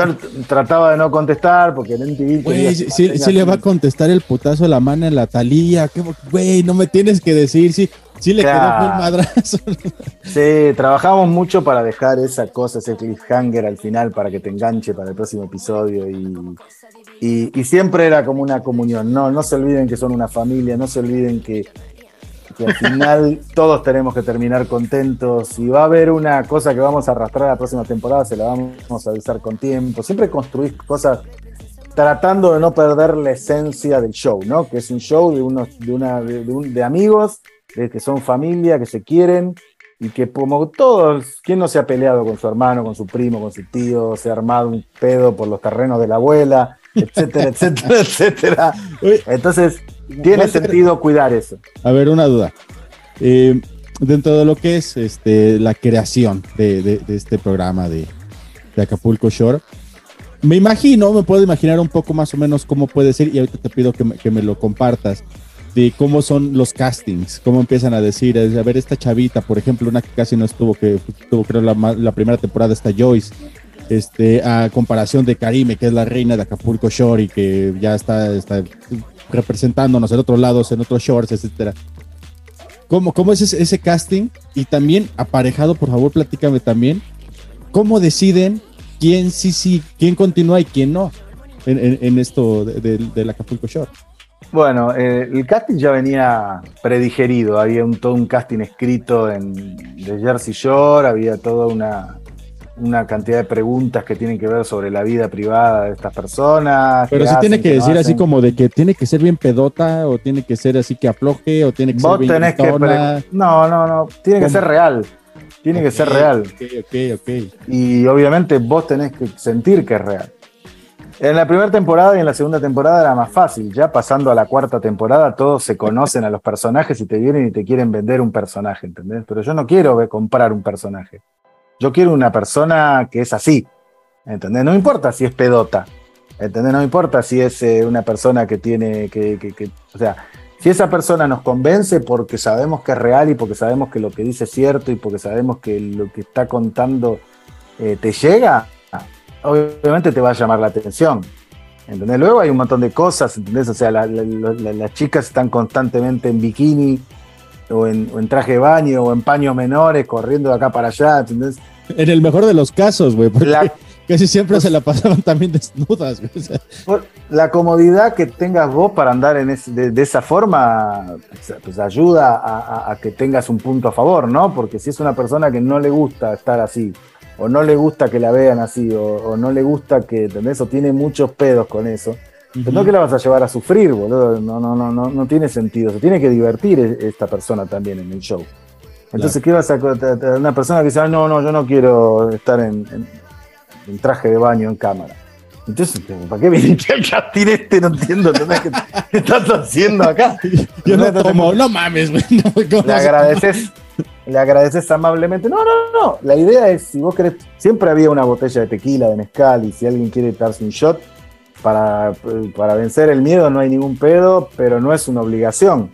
trataba de no contestar porque en MTV.
Güey, sí- sí le va a contestar el putazo a la mano en la Talía. ¿qué- Güey, no me tienes que decir. Sí, sí le
Claro.
quedó un madrazo.
Sí, trabajamos mucho para dejar esa cosa, ese cliffhanger al final para que te enganche para el próximo episodio y, y- y siempre era como una comunión. No, no se olviden que son una familia, no se olviden que, que al final todos tenemos que terminar contentos y va a haber una cosa que vamos a arrastrar a la próxima temporada, se la vamos a avisar con tiempo. Siempre construís cosas tratando de no perder la esencia del show, ¿no? Que es un show de unos, de una, de, de un- de amigos, de que son familia, que se quieren y que como todos, ¿quién no se ha peleado con su hermano, con su primo, con su tío, se ha armado un pedo por los terrenos de la abuela, etcétera, etcétera, etcétera? Entonces, tiene sentido cuidar eso.
A ver, una duda. Eh, dentro de lo que es este, la creación de, de- de este programa de, de Acapulco Shore, me imagino, me puedo imaginar un poco más o menos cómo puede ser, y ahorita te pido que me, que me lo compartas, de cómo son los castings, cómo empiezan a decir, a ver, esta chavita, por ejemplo, una que casi no estuvo, que estuvo creo la, la primera temporada, está Joyce, este, a comparación de Karime, que es la reina de Acapulco Shore y que ya está, está representándonos en otros lados, en otros shores, etcétera. ¿Cómo, cómo es ese, ese casting? Y también, aparejado, por favor, platícame también, ¿cómo deciden quién sí, sí, quién continúa y quién no en, en- en esto de- de- del Acapulco Shore?
Bueno, eh, el casting ya venía predigerido, había un, todo un casting escrito en, de Jersey Shore, había toda una, una cantidad de preguntas que tienen que ver sobre la vida privada de estas personas.
Pero sí tiene
hacen,
que
qué no
decir así como de que tiene que ser bien pedota, o tiene que ser así que afloje, o tiene que
Vos
ser bien
tenés que... No, no, no, tiene que ser real. Tiene que ser real.
Ok, ok, ok.
Y obviamente vos tenés que sentir que es real. En la primera temporada y en la segunda temporada era más fácil. Ya pasando a la cuarta temporada, todos se conocen a los personajes y te vienen y te quieren vender un personaje, ¿entendés? Pero yo no quiero comprar un personaje. Yo quiero una persona que es así, ¿entendés? No importa si es pedota, ¿entendés? No importa si es eh, una persona que tiene que, que- o sea, si esa persona nos convence porque sabemos que es real y porque sabemos que lo que dice es cierto y porque sabemos que lo que está contando eh, te llega, obviamente te va a llamar la atención. ¿Entendés? Luego hay un montón de cosas, ¿entendés? O sea, la- las chicas están constantemente en bikini o en, o en traje de baño o en paños menores corriendo de acá para allá, ¿entendés?
En el mejor de los casos, güey, porque
La-
casi siempre se la pasaban también desnudas, güey. o sea,
Por La comodidad que tengas vos para andar en ese- de, de esa forma pues, pues ayuda a, a- a que tengas un punto a favor, ¿no? Porque si es una persona que no le gusta estar así, o no le gusta que la vean así, o, o no le gusta que, ¿entendés? O tiene muchos pedos con eso, no que la vas a llevar a sufrir, boludo. No, no, no, no, no tiene sentido. Se tiene que divertir e- esta persona también en el show. Entonces, ¿qué vas a una persona que dice, "Ah, no, no, yo no quiero estar en, en- en traje de baño en cámara? Entonces, ¿para qué viniste al casting este? No entiendo. ¿Qué, qué estás haciendo acá?
Yo no
¿Entendés?
tomo, no mames, no, ¿cómo
le agradeces, le agradeces amablemente. No, no, no. La idea es, si vos querés, siempre había una botella de tequila, de mezcal, y si alguien quiere darse un shot para, para vencer el miedo, no hay ningún pedo, pero no es una obligación.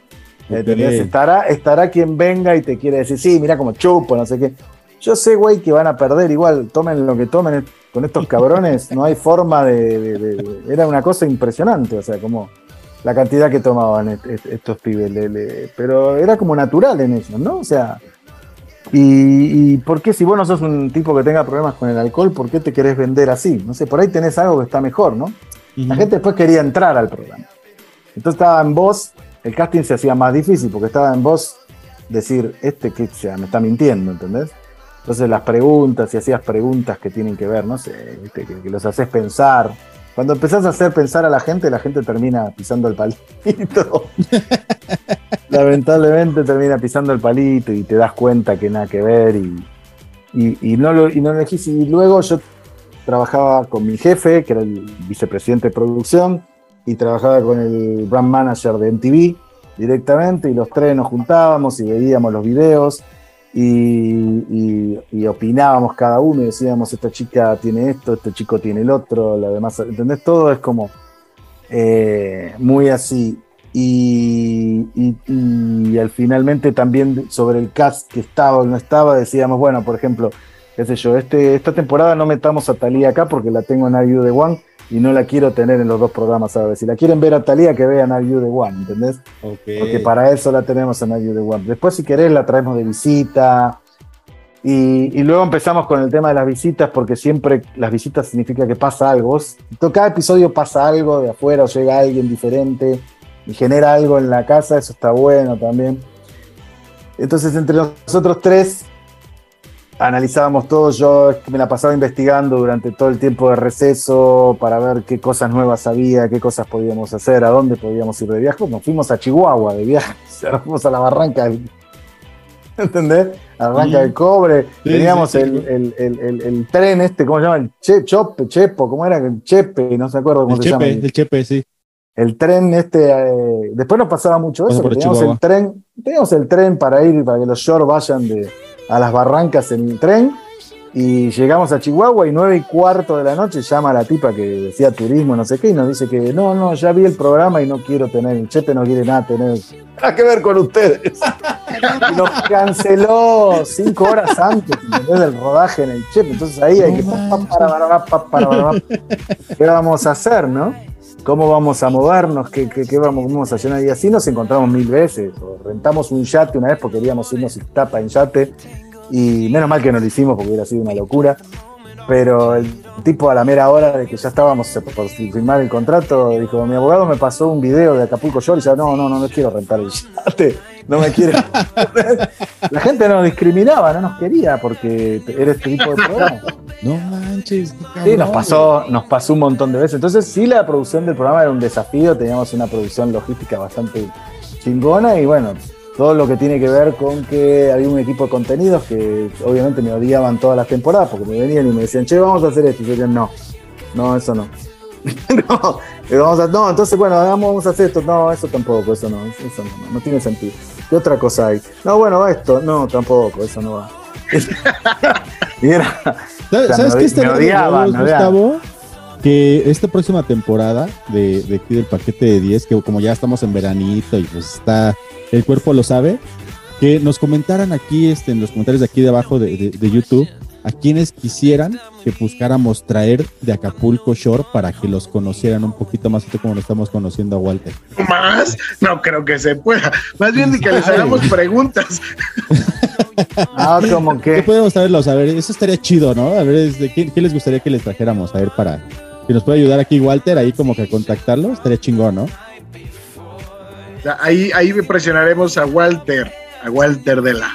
¿Entendés? Estará, estará quien venga y te quiere decir, sí, mira como chupo, no sé qué. Yo sé, güey, que van a perder igual, tomen lo que tomen con estos cabrones, no hay forma de, de- de- de- Era una cosa impresionante, o sea, como la cantidad que tomaban est- est- estos pibes. le- le- pero era como natural en ellos, ¿no? O sea, y, y por qué si vos no sos un tipo que tenga problemas con el alcohol, ¿por qué te querés vender así? No sé, por ahí tenés algo que está mejor, ¿no? La gente después quería entrar al programa. Entonces estaba en voz, el casting se hacía más difícil porque estaba en voz decir, este que sea, me está mintiendo, ¿entendés? Entonces las preguntas, y hacías preguntas que tienen que ver, no sé, ¿viste? Que, que los haces pensar. Cuando empezás a hacer pensar a la gente, la gente termina pisando el palito. Lamentablemente termina pisando el palito y te das cuenta que nada que ver y, y, y no lo, y no lo elegís. Y luego yo trabajaba con mi jefe, que era el vicepresidente de producción, y trabajaba con el brand manager de MTV directamente, y los tres nos juntábamos y veíamos los videos y, y- opinábamos cada uno y decíamos, esta chica tiene esto, este chico tiene el otro, lo demás, ¿entendés? Todo es como eh, muy así. Y, y- y al finalmente también sobre el cast que estaba o no estaba, decíamos, bueno, por ejemplo, qué sé yo, este, esta temporada no metamos a Talía acá porque la tengo en You The One y no la quiero tener en los dos programas ver. Si la quieren ver a Talía, que vean You The One, ¿entendés? Porque para eso la tenemos en You The One. Después, si querés, la traemos de visita. Y, y luego empezamos con el tema de las visitas, porque siempre las visitas significa que pasa algo. Cada episodio pasa algo de afuera o llega alguien diferente y genera algo en la casa, eso está bueno también. Entonces, entre nosotros tres analizábamos todo. Yo me la pasaba investigando durante todo el tiempo de receso para ver qué cosas nuevas había, qué cosas podíamos hacer, a dónde podíamos ir de viaje. Nos fuimos a Chihuahua de viaje, nos fuimos a la barranca del, ¿entendés? A la barranca del cobre.
Sí,
Teníamos
sí,
el, el- el- el- el tren este, ¿cómo se llama? El che, Chope, Chepo, ¿cómo era? El Chepe, no se acuerdo cómo se llama.
el chepe, sí.
El tren este, eh, después nos pasaba mucho eso, teníamos
Chihuahua.
el tren, teníamos el tren para ir, para que los short vayan de, a las barrancas en tren, y llegamos a Chihuahua y nueve y cuarto de la noche llama la tipa que decía turismo, no sé qué, y nos dice que no, no, ya vi el programa y no quiero tener, el Chepe no quiere nada tener, nada que ver con ustedes. y nos canceló cinco horas antes, del rodaje en el Chepe, entonces ahí hay que... ¿Qué vamos a hacer, no? ¿Cómo vamos a movernos? ¿Qué, qué, vamos a llenar? Y así nos encontramos mil veces. O rentamos un yate una vez porque queríamos irnos a tapa en yate. Y menos mal que no lo hicimos porque hubiera sido una locura. Pero el tipo a la mera hora de que ya estábamos por firmar el contrato, dijo, mi abogado me pasó un video de Acapulco Shore y ya, no, no, no, no quiero rentar el yate. No me quiere. la gente nos discriminaba, no nos quería porque era este tipo de programa.
No manches.
Sí, nos pasó, nos pasó un montón de veces. Entonces, sí, la producción del programa era un desafío. Teníamos una producción logística bastante chingona y bueno, todo lo que tiene que ver con que había un equipo de contenidos que obviamente me odiaban todas las temporadas porque me venían y me decían, che, vamos a hacer esto. Y yo decía, no, no, eso no. no, vamos a- no, entonces, bueno, vamos a hacer esto. No, eso tampoco, eso no, eso no, no, tiene sentido. ¿Qué otra cosa hay? No, bueno, esto, no, tampoco, eso no va. y era,
¿Sabes,
o sea,
¿sabes qué
odiaban.
Gustavo? Que esta próxima temporada de, de aquí del paquete de 10, que como ya estamos en veranito y pues está, el cuerpo lo sabe, que nos comentaran aquí este, en los comentarios de aquí de abajo de, de- de YouTube a quienes quisieran que buscáramos traer de Acapulco Shore para que los conocieran un poquito más así como lo estamos conociendo a Walter.
Más, no creo que se pueda. Más bien de que les hagamos preguntas.
Ah, como
¿Qué
que.
podemos saberlos? A ver, eso estaría chido, ¿no? A ver, este, ¿qué, qué les gustaría que les trajéramos? A ver, para que nos pueda ayudar aquí Walter, ahí como que a contactarlo, estaría chingón, ¿no?
Ahí, ahí presionaremos a Walter, a Walter de la.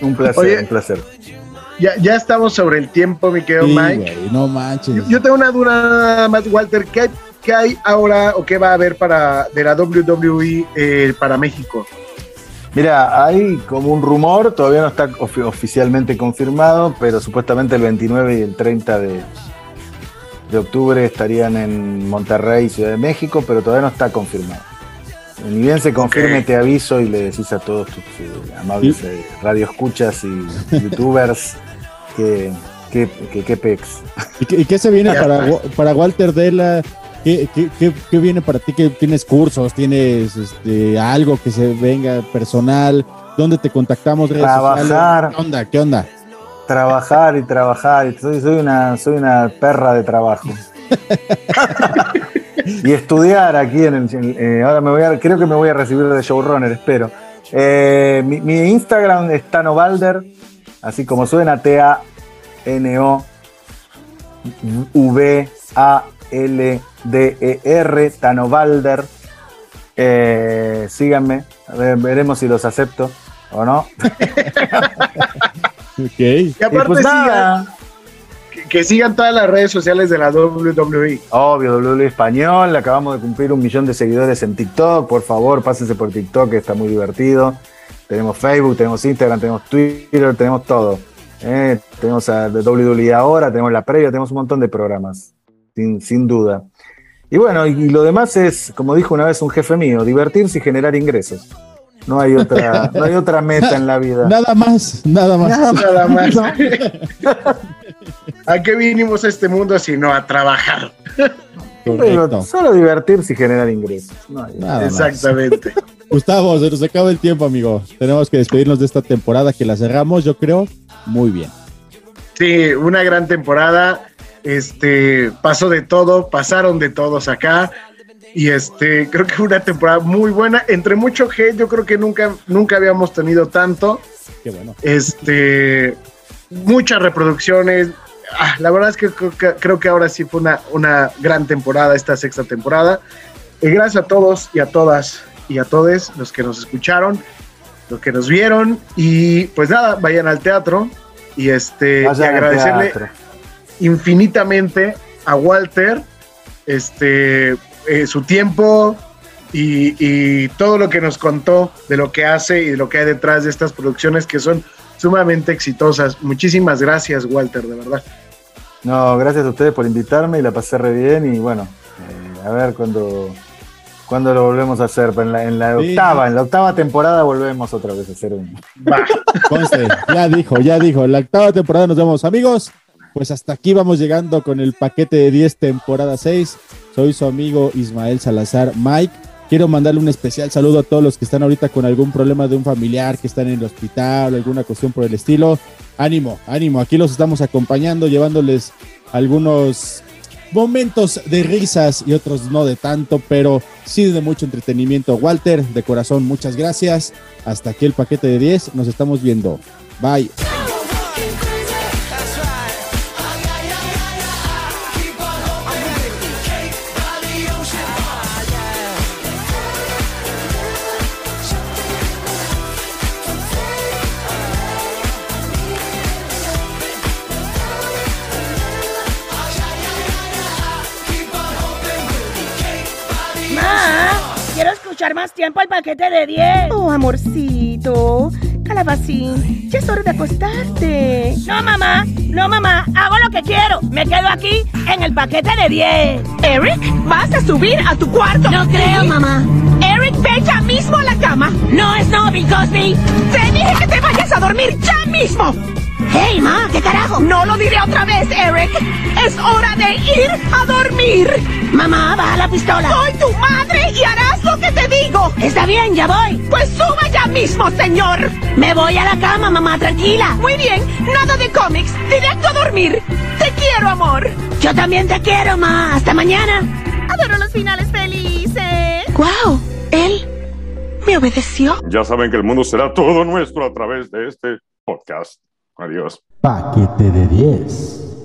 Un placer,
Oye,
un placer.
Ya, ya estamos sobre el tiempo, mi querido
Sí,
Mike.
no manches.
Yo, yo tengo una duda nada más, Walter. ¿Qué hay, qué hay ahora o qué va a haber para de la WWE eh, para México?
Mira, hay como un rumor, todavía no está ofi- oficialmente confirmado, pero supuestamente el 29 y el 30 de, de octubre estarían en Monterrey, Ciudad de México, pero todavía no está confirmado. Ni bien se confirme, te aviso y le decís a todos tus eh, amables eh, radioescuchas y youtubers que, que, que, que pex.
¿Y qué, y qué se viene para, para Walter Dela? ¿Qué, qué, qué, qué viene para ti? ¿Qué, ¿Tienes cursos? ¿Tienes este, algo que se venga personal? ¿Dónde te contactamos?
Trabajar.
¿Qué onda? ¿Qué onda?
Trabajar y trabajar. Soy, soy, una, soy una perra de trabajo. y estudiar aquí en el. eh, ahora me voy a, creo que me voy a recibir de showrunner, espero. Eh, mi, mi Instagram es Tano Balder, así como suena T-A-N-O V-A-L-D-E-R, Tano Balder. Eh, síganme, ver, veremos si los acepto o no.
Ok.
Y aparte
pues
sigan-
nada.
Que sigan todas las redes sociales de la. WWE.
Obvio, WWE Español, acabamos de cumplir un millón de seguidores en TikTok, por favor, pásense por TikTok, que está muy divertido. Tenemos Facebook, tenemos Instagram, tenemos Twitter, tenemos todo. Eh, tenemos a WWE ahora, tenemos la previa, tenemos un montón de programas, sin, sin duda. Y bueno, y, y lo demás es, como dijo una vez un jefe mío, divertirse y generar ingresos. No hay otra, no hay otra meta en la vida.
Nada más, nada más.
Nada más. ¿A qué vinimos a este mundo si no a trabajar?
Correcto.
Solo divertirse y generar ingresos. No
más.
Exactamente.
Gustavo, se nos acaba el tiempo, amigo. Tenemos que despedirnos de esta temporada que la cerramos, yo creo, muy bien.
Sí, una gran temporada. Este pasó de todo, pasaron de todos acá. Y este, creo que fue una temporada muy buena. Entre mucho hate, yo creo que nunca, nunca habíamos tenido tanto.
Qué bueno.
Este, muchas reproducciones. Ah, la verdad es que creo, que ahora sí fue una, una gran temporada, esta sexta temporada. Y gracias a todos y a todas y a todos los que nos escucharon, los que nos vieron. Y pues nada, vayan al teatro. Y este, y agradecerle
teatro.
infinitamente a Walter este, eh, su tiempo y, y todo lo que nos contó de lo que hace y de lo que hay detrás de estas producciones que son sumamente exitosas. Muchísimas gracias, Walter, de verdad.
No, gracias a ustedes por invitarme y la pasé re bien y bueno, eh, a ver cuando, cuando lo volvemos a hacer. En la, en la
Sí.
octava, en la octava temporada volvemos otra vez a hacer un.
Conste, ya dijo, ya dijo. La octava temporada nos vemos, amigos. Pues hasta aquí vamos llegando con el paquete de 10 temporada 6. Soy su amigo Ismael Salazar Mike. Quiero mandarle un especial saludo a todos los que están ahorita con algún problema de un familiar que están en el hospital o alguna cuestión por el estilo. Ánimo, ánimo. Aquí los estamos acompañando, llevándoles algunos momentos de risas y otros no de tanto, pero sí de mucho entretenimiento. Walter, de corazón, muchas gracias. Hasta aquí el paquete de 10. Nos estamos viendo. Bye.
Más tiempo el paquete de 10. Oh, amorcito. Calabacín, ya es hora de acostarte. No, mamá, no, mamá, hago lo que quiero. Me quedo aquí en el paquete de 10. Eric, ¿vas a subir a tu cuarto? No creo, mamá. Eric, ve ya mismo a la cama. No es no, Bill Cosby. Te dije que te vayas a dormir ya mismo. Hey, ma, ¿qué carajo? No lo diré otra vez, Eric. Es hora de ir a dormir. Mamá, baja la pistola. Soy tu madre y harás lo que te digo. Está bien, ya voy. Pues suba ya mismo, señor. Me voy a la cama, mamá, tranquila. Muy bien, nada de cómics. Directo a dormir. Te quiero, amor. Yo también te quiero, ma. Hasta mañana. Adoro los finales felices. Wow, él me obedeció.
Ya saben que el mundo será todo nuestro a través de este podcast. Adiós.
Paquete de 10.